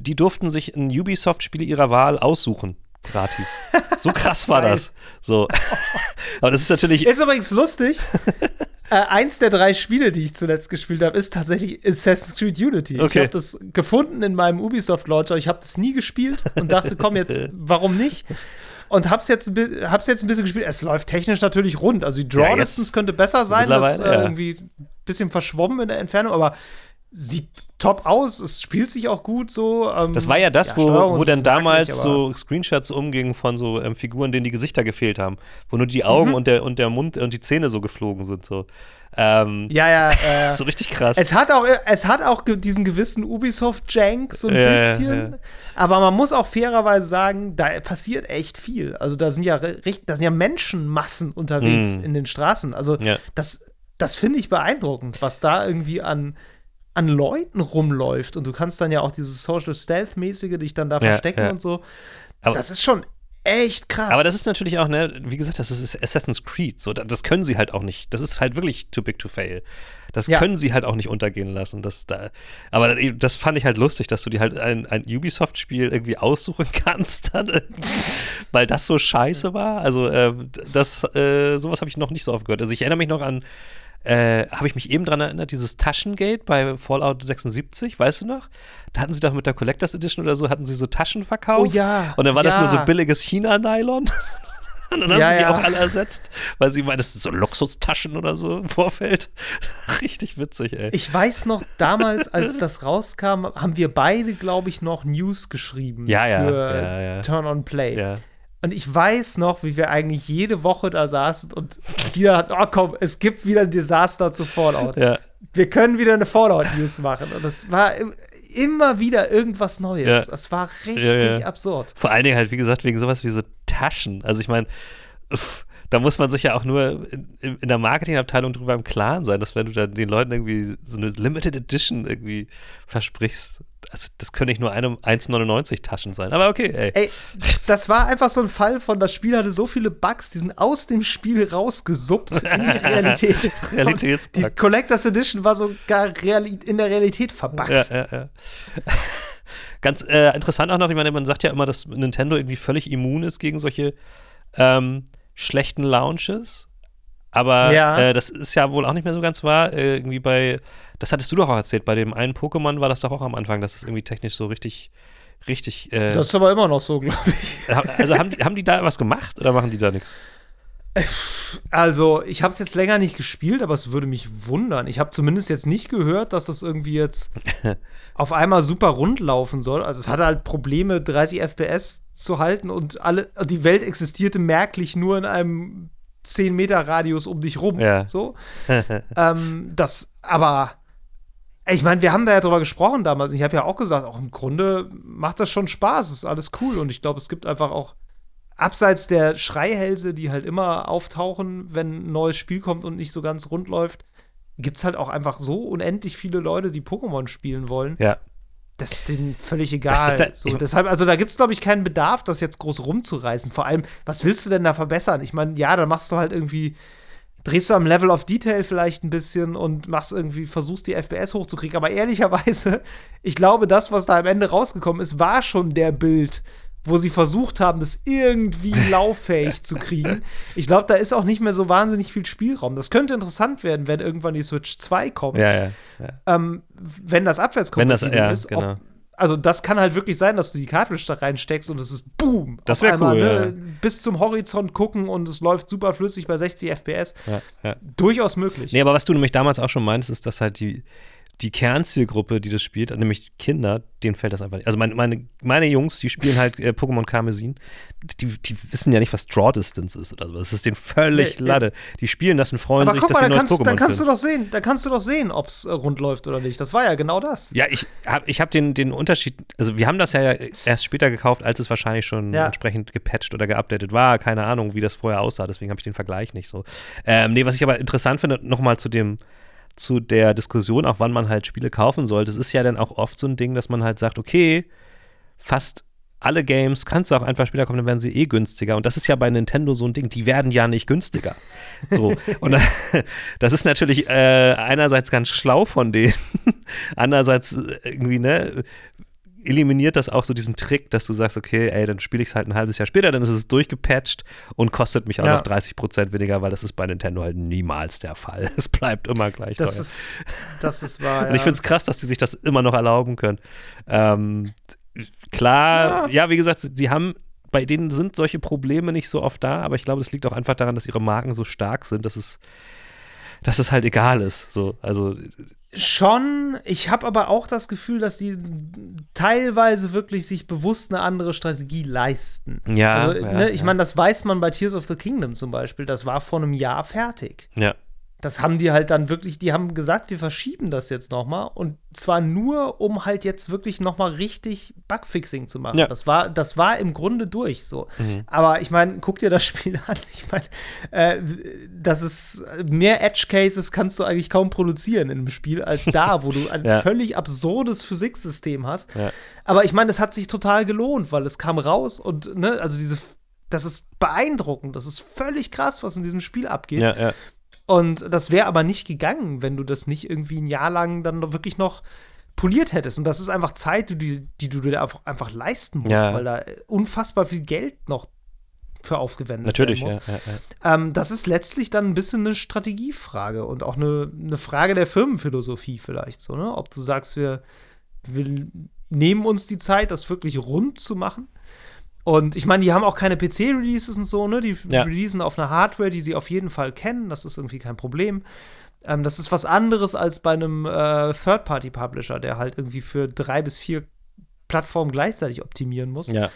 die durften sich ein Ubisoft-Spiel ihrer Wahl aussuchen. gratis. So krass war *laughs* das. So. *laughs* Aber das ist natürlich. Ist übrigens lustig. *laughs* äh, eins der drei Spiele, die ich zuletzt gespielt habe, ist tatsächlich Assassin's Creed Unity. Okay. Ich habe das gefunden in meinem Ubisoft Launcher. Ich habe das nie gespielt und dachte, komm jetzt, *laughs* warum nicht? Und hab's jetzt, hab's jetzt ein bisschen gespielt. Es läuft technisch natürlich rund. Also die Draw Ja, Distance könnte besser sein. Das ist äh, ja. irgendwie ein bisschen verschwommen in der Entfernung, aber sieht top aus. Es spielt sich auch gut so. Ähm, Das war ja das, wo, Steuerung wo ein dann damals aber- so Screenshots umgingen von so ähm, Figuren, denen die Gesichter gefehlt haben, wo nur die Augen Mhm. und, der, und der Mund und die Zähne so geflogen sind. So, ähm, Ja, ja. *laughs* Äh, so richtig krass. Es hat auch, es hat auch diesen gewissen Ubisoft-Jank, so ein Ja, ja, bisschen. ja. Aber man muss auch fairerweise sagen, da passiert echt viel. Also da sind ja, da sind ja Menschenmassen unterwegs Mhm. in den Straßen. Also Ja. das, das finde ich beeindruckend, was da irgendwie an, an Leuten rumläuft. Und du kannst dann ja auch dieses Social Stealth-mäßige dich dann da Ja, verstecken ja. und so. Aber- das ist schon echt krass. Aber das ist natürlich auch, ne, wie gesagt, das ist Assassin's Creed. So, da- das können sie halt auch nicht. Das ist halt wirklich too big to fail. Das Ja. können sie halt auch nicht untergehen lassen. Das, da, aber das fand ich halt lustig, dass du dir halt ein, ein Ubisoft-Spiel irgendwie aussuchen *laughs* kannst, dann weil das so scheiße war. Also, äh, das, äh, sowas habe ich noch nicht so oft gehört. Also, ich erinnere mich noch an, äh, habe ich mich eben dran erinnert, dieses Taschengate bei Fallout 76, weißt du noch? Da hatten sie doch mit der Collectors Edition oder so, hatten sie so Taschen verkauft. Oh ja, Und dann war das ja. nur so billiges China-Nylon. *laughs* Und dann haben Ja, sie die ja. auch alle ersetzt, weil sie meinen, das sind so Luxustaschen oder so im Vorfeld. *laughs* Richtig witzig, ey. Ich weiß noch, damals, als das rauskam, haben wir beide, glaube ich, noch News geschrieben Ja, ja, für ja, ja. Turn on Play. Und ich weiß noch, wie wir eigentlich jede Woche da saßen und jeder hat, oh komm, es gibt wieder ein Desaster zu Fallout. Ja, Wir können wieder eine Fallout-News machen. Und es war im- immer wieder irgendwas Neues. Ja. Das war richtig ja. absurd. vor allen Dingen halt, wie gesagt, wegen sowas wie so Taschen. Also ich meine, da muss man sich ja auch nur in, in der Marketingabteilung drüber im Klaren sein, dass wenn du dann den Leuten irgendwie so eine Limited Edition irgendwie versprichst, also das können nicht nur eine 1,99 Taschen sein. Aber okay, ey. Ey, das war einfach so ein Fall von, das Spiel hatte so viele Bugs, die sind aus dem Spiel rausgesuppt in die *laughs* Realität. Realitätsbug. Die Collectors Edition war sogar in der Realität verbuggt. Ja, ja, ja. *laughs* Ganz äh, interessant auch noch, ich meine, man sagt ja immer, dass Nintendo irgendwie völlig immun ist gegen solche ähm, schlechten Launches. Aber Ja. äh, das ist ja wohl auch nicht mehr so ganz wahr. Äh, irgendwie bei, das hattest du doch auch erzählt, bei dem einen Pokémon war das doch auch am Anfang, dass es irgendwie technisch so richtig, richtig. Äh, Das ist aber immer noch so, glaube ich. also haben die, haben die da was gemacht oder machen die da nichts? Also, ich habe es jetzt länger nicht gespielt, aber es würde mich wundern. Ich habe zumindest jetzt nicht gehört, dass das irgendwie jetzt *laughs* auf einmal super rund laufen soll. Also, es hatte halt Probleme, 30 FPS zu halten und alle, die Welt existierte merklich nur in einem 10 Meter Radius um dich rum. Ja. So. *laughs* ähm, das, aber ich meine, wir haben da ja drüber gesprochen damals. Ich habe ja auch gesagt, auch im Grunde macht das schon Spaß, ist alles cool. Und ich glaube, es gibt einfach auch abseits der Schreihälse, die halt immer auftauchen, wenn ein neues Spiel kommt und nicht so ganz rund läuft, gibt es halt auch einfach so unendlich viele Leute, die Pokémon spielen wollen. Ja. Das ist denen völlig egal. Das ist da- so, deshalb, also da gibt es, glaube ich, keinen Bedarf, das jetzt groß rumzureißen. Vor allem, was willst du denn da verbessern? Ich meine, ja, dann machst du halt irgendwie, drehst du am Level of Detail vielleicht ein bisschen und machst irgendwie, versuchst die FPS hochzukriegen. Aber ehrlicherweise, *laughs* ich glaube, das, was da am Ende rausgekommen ist, war schon der Bild, wo sie versucht haben, das irgendwie *laughs* lauffähig zu kriegen. Ich glaube, da ist auch nicht mehr so wahnsinnig viel Spielraum. Das könnte interessant werden, wenn irgendwann die Switch 2 kommt Ja, ja. ja. ähm, wenn das abwärtskompatibel ja, ist. ob- genau. also das kann halt wirklich sein, dass du die Cartridge da reinsteckst und es ist boom. Das auf wär einmal, cool, ne. Bis zum Horizont gucken und es läuft super flüssig bei 60 FPS. Durchaus möglich. Nee, aber was du nämlich damals auch schon meinst, ist, dass halt die, die Kernzielgruppe, die das spielt, nämlich Kinder, denen fällt das einfach nicht. Also meine, meine, meine Jungs, die spielen halt äh, Pokémon Karmesin, die, die wissen ja nicht, was Draw Distance ist oder so. Das ist denen völlig Nee. Lade. Die spielen das und freuen aber sich, guck dass mal, sie dann neues kannst, Pokémon dann kannst du doch sehen, da kannst du doch sehen, ob es rund läuft oder nicht. Das war ja genau das. Ja, ich habe ich hab den, den Unterschied, also wir haben das ja erst später gekauft, als es wahrscheinlich schon Ja. entsprechend gepatcht oder geupdatet war. Keine Ahnung, wie das vorher aussah, deswegen habe ich den Vergleich nicht so. Ähm, nee, was ich aber interessant finde, nochmal zu dem, zu der Diskussion, auch wann man halt Spiele kaufen sollte. Es ist ja dann auch oft so ein Ding, dass man halt sagt, okay, fast alle Games kannst du auch einfach später kommen, dann werden sie eh günstiger. Und das ist ja bei Nintendo so ein Ding, die werden ja nicht günstiger. *laughs* So. Und *laughs* das ist natürlich äh, einerseits ganz schlau von denen, *laughs* andererseits äh, irgendwie, ne, eliminiert das auch so diesen Trick, dass du sagst, okay, ey, dann spiele ich es halt ein halbes Jahr später, dann ist es durchgepatcht und kostet mich auch Ja. noch 30 Prozent weniger, weil das ist bei Nintendo halt niemals der Fall. *laughs* Es bleibt immer gleich Das teuer. ist, das ist wahr. Und ich ja. finde es krass, dass die sich das immer noch erlauben können. Ähm, klar, ja. wie gesagt, sie haben, bei denen sind solche Probleme nicht so oft da, aber ich glaube, das liegt auch einfach daran, dass ihre Marken so stark sind, dass es, dass es halt egal ist. So, also Schon, ich habe aber auch das Gefühl, dass die teilweise wirklich sich bewusst eine andere Strategie leisten. Ja, also, ja, ne, ich ja. meine, das weiß man bei Tears of the Kingdom zum Beispiel. Das war vor einem Jahr fertig. ja, Das haben die halt dann wirklich, die haben gesagt, wir verschieben das jetzt noch mal und zwar nur, um halt jetzt wirklich noch mal richtig Bugfixing zu machen. Ja. Das war, das war im Grunde durch so. Mhm. Aber ich meine, guck dir das *laughs* Spiel an. Ich meine, äh, das ist mehr Edge Cases kannst du eigentlich kaum produzieren in einem Spiel als da, wo du ein *laughs* Ja. völlig absurdes Physiksystem hast. Ja. Aber ich meine, das hat sich total gelohnt, weil es kam raus und ne, also diese, das ist beeindruckend. Das ist völlig krass, was in diesem Spiel abgeht. ja, ja. Und das wäre aber nicht gegangen, wenn du das nicht irgendwie ein Jahr lang dann wirklich noch poliert hättest. Und das ist einfach Zeit, die, du- die du dir einfach, einfach leisten musst, Ja. weil da unfassbar viel Geld noch für aufgewendet Natürlich, werden muss. ja, ja. Ähm, das ist letztlich dann ein bisschen eine Strategiefrage und auch eine, eine Frage der Firmenphilosophie vielleicht so, ne? Ob du sagst, wir, wir nehmen uns die Zeit, das wirklich rund zu machen. Und ich meine, die haben auch keine PC-Releases und so, ne? Die Ja. releasen auf einer Hardware, die sie auf jeden Fall kennen. Das ist irgendwie kein Problem. Ähm, das ist was anderes als bei einem äh, Third-Party-Publisher, der halt irgendwie für drei bis vier Plattformen gleichzeitig optimieren muss. ja.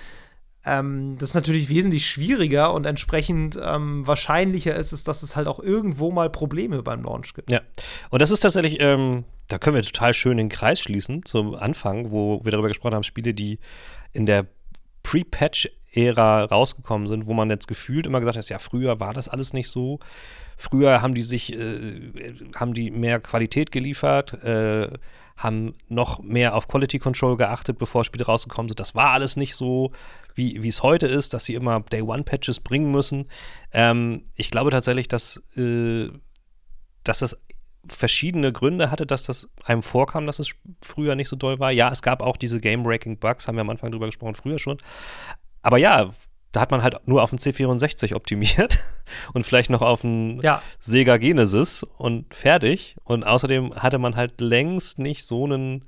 Ähm, das ist natürlich wesentlich schwieriger und entsprechend ähm, wahrscheinlicher ist es, dass es halt auch irgendwo mal Probleme beim Launch gibt. Ja, und das ist tatsächlich, ähm, da können wir total schön den Kreis schließen zum Anfang, wo wir darüber gesprochen haben, Spiele, die in der Pre-Patch-Ära rausgekommen sind, wo man jetzt gefühlt immer gesagt hat, ja, früher war das alles nicht so. Früher haben die sich, äh, haben die mehr Qualität geliefert, äh, haben noch mehr auf Quality Control geachtet, bevor Spiele rausgekommen sind. Das war alles nicht so, wie es heute ist, dass sie immer Day-One-Patches bringen müssen. Ähm, ich glaube tatsächlich, dass äh, dass das verschiedene Gründe hatte, dass das einem vorkam, dass es früher nicht so doll war. Ja, es gab auch diese Game-Breaking-Bugs, haben wir am Anfang drüber gesprochen, früher schon. Aber ja, da hat man halt nur auf den C64 optimiert *laughs* und vielleicht noch auf einen Ja. Sega Genesis und fertig. Und außerdem hatte man halt längst nicht so einen,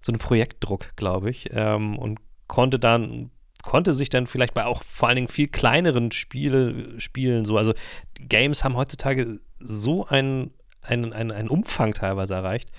so einen Projektdruck, glaube ich, ähm, und konnte dann konnte sich dann vielleicht bei auch vor allen Dingen viel kleineren Spiele spielen so also Games haben heutzutage so einen, einen, einen, einen Umfang teilweise erreicht.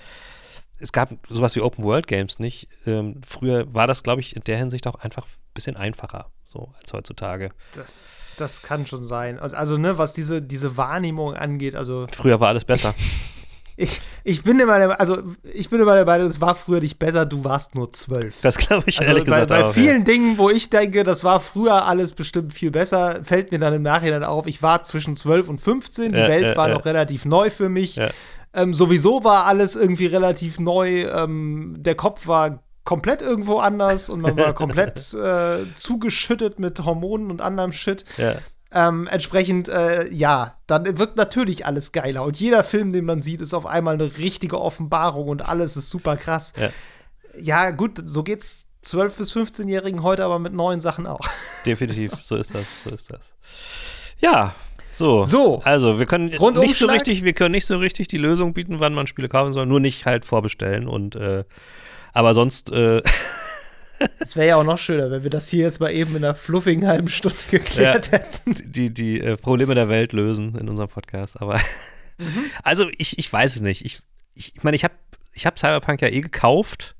Es gab sowas wie Open World Games nicht. Ähm, früher war das, glaube ich, in der Hinsicht auch einfach ein bisschen einfacher, so als heutzutage. Das, das kann schon sein. Also, ne, was diese, diese Wahrnehmung angeht, also Früher war alles besser. *laughs* ich, ich bin immer der, also ich bin immer der Meinung, es war früher nicht besser, du warst nur zwölf. Das glaube ich Also ehrlich bei, gesagt bei auch. vielen Dingen, wo ich denke, das war früher alles bestimmt viel besser, fällt mir dann im Nachhinein auf, ich war zwischen 12 und 15, die Ja, Welt ja, war ja. noch relativ neu für mich. Ja. Ähm, sowieso war alles irgendwie relativ neu, ähm, der Kopf war komplett irgendwo anders und man war *laughs* komplett äh, zugeschüttet mit Hormonen und anderem Shit. Ja. Ähm, entsprechend, äh, ja, dann wirkt natürlich alles geiler. Und jeder Film, den man sieht, ist auf einmal eine richtige Offenbarung und alles ist super krass. Ja. Ja, gut, so geht's 12- bis 15-Jährigen heute aber mit neuen Sachen auch. *laughs* Definitiv, so ist das, so ist das. Ja, so. So. Also, wir können nicht so richtig, wir können nicht so richtig die Lösung bieten, wann man Spiele kaufen soll, nur nicht halt vorbestellen und äh, aber sonst äh, *laughs* Es wäre ja auch noch schöner, wenn wir das hier jetzt mal eben in einer fluffigen halben Stunde *laughs* geklärt hätten. die, die äh, Probleme der Welt lösen in unserem Podcast. Aber *laughs* also ich, ich weiß es nicht. Ich ich, ich meine, ich habe ich hab Cyberpunk ja eh gekauft.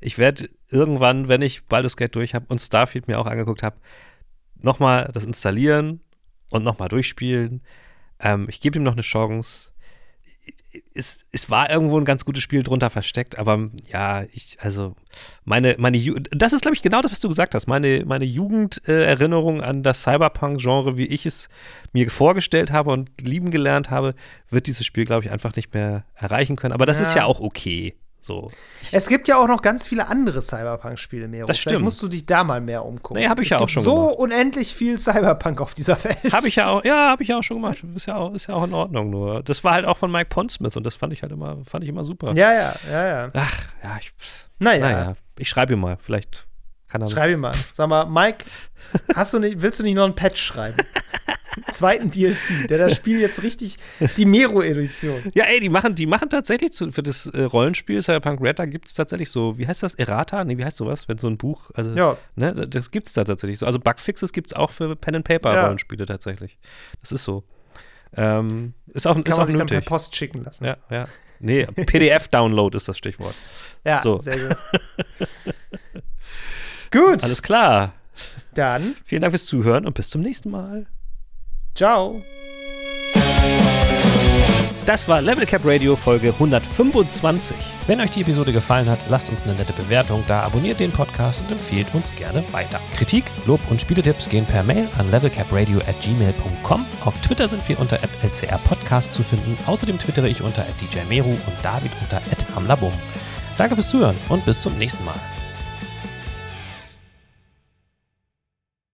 Ich werde irgendwann, wenn ich Baldur's Gate durch habe und Starfield mir auch angeguckt habe, nochmal das installieren und nochmal durchspielen. Ähm, ich gebe ihm noch eine Chance. Es, es war irgendwo ein ganz gutes Spiel drunter versteckt, aber ja, ich, also meine, meine Ju das ist, glaube ich, genau das, was du gesagt hast. Meine, meine Jugenderinnerung an das Cyberpunk-Genre, wie ich es mir vorgestellt habe und lieben gelernt habe, wird dieses Spiel, glaube ich, einfach nicht mehr erreichen können. Aber das ist Ja. ja auch okay. So. Es gibt ja auch noch ganz viele andere Cyberpunk-Spiele mehr. Das stimmt. musst du dich da mal mehr umgucken. Nee, hab ich es ja auch gibt schon so gemacht. unendlich viel Cyberpunk auf dieser Welt. Habe ich ja auch, ja, habe ich ja auch schon gemacht. Ist ja auch, ist ja auch in Ordnung. Nur das war halt auch von Mike Pondsmith und das fand ich halt immer, fand ich immer super. Ja, ja, ja, ja. Ach, ja, ich, Naja, naja, ich schreibe ihm mal. Vielleicht kann er. schreib ihm mal. Sag mal, Mike, hast du nicht, willst du nicht noch einen Patch schreiben? *laughs* Zweiten DLC, der das Spiel jetzt richtig, die Mero-Edition. Ja, ey, die machen, die machen tatsächlich zu, für das äh, Rollenspiel Cyberpunk Red, da gibt es tatsächlich so, wie heißt das, Errata? Nee, wie heißt sowas? Wenn so ein Buch, also, Ja. ne, das gibt es da tatsächlich so. Also Bugfixes gibt es auch für Pen-and-Paper-Rollenspiele tatsächlich. Das ist so. Ähm, ist auch, Kann ist auch man sich dann per nötig. Post schicken lassen. Ja, ja. Nee, PDF-Download ist das Stichwort. Ja, So. sehr gut. *laughs* gut, Alles klar. dann Vielen Dank fürs Zuhören und bis zum nächsten Mal. ciao. Das war Level Cap Radio Folge 125. Wenn euch die Episode gefallen hat, lasst uns eine nette Bewertung da, abonniert den Podcast und empfehlt uns gerne weiter. Kritik, Lob und Spieletipps gehen per Mail an levelcapradio at gmail.com. Auf Twitter sind wir unter @lcrpodcast zu finden. Außerdem twittere ich unter @djmeru und David unter @hamlabum. Danke fürs Zuhören und bis zum nächsten Mal.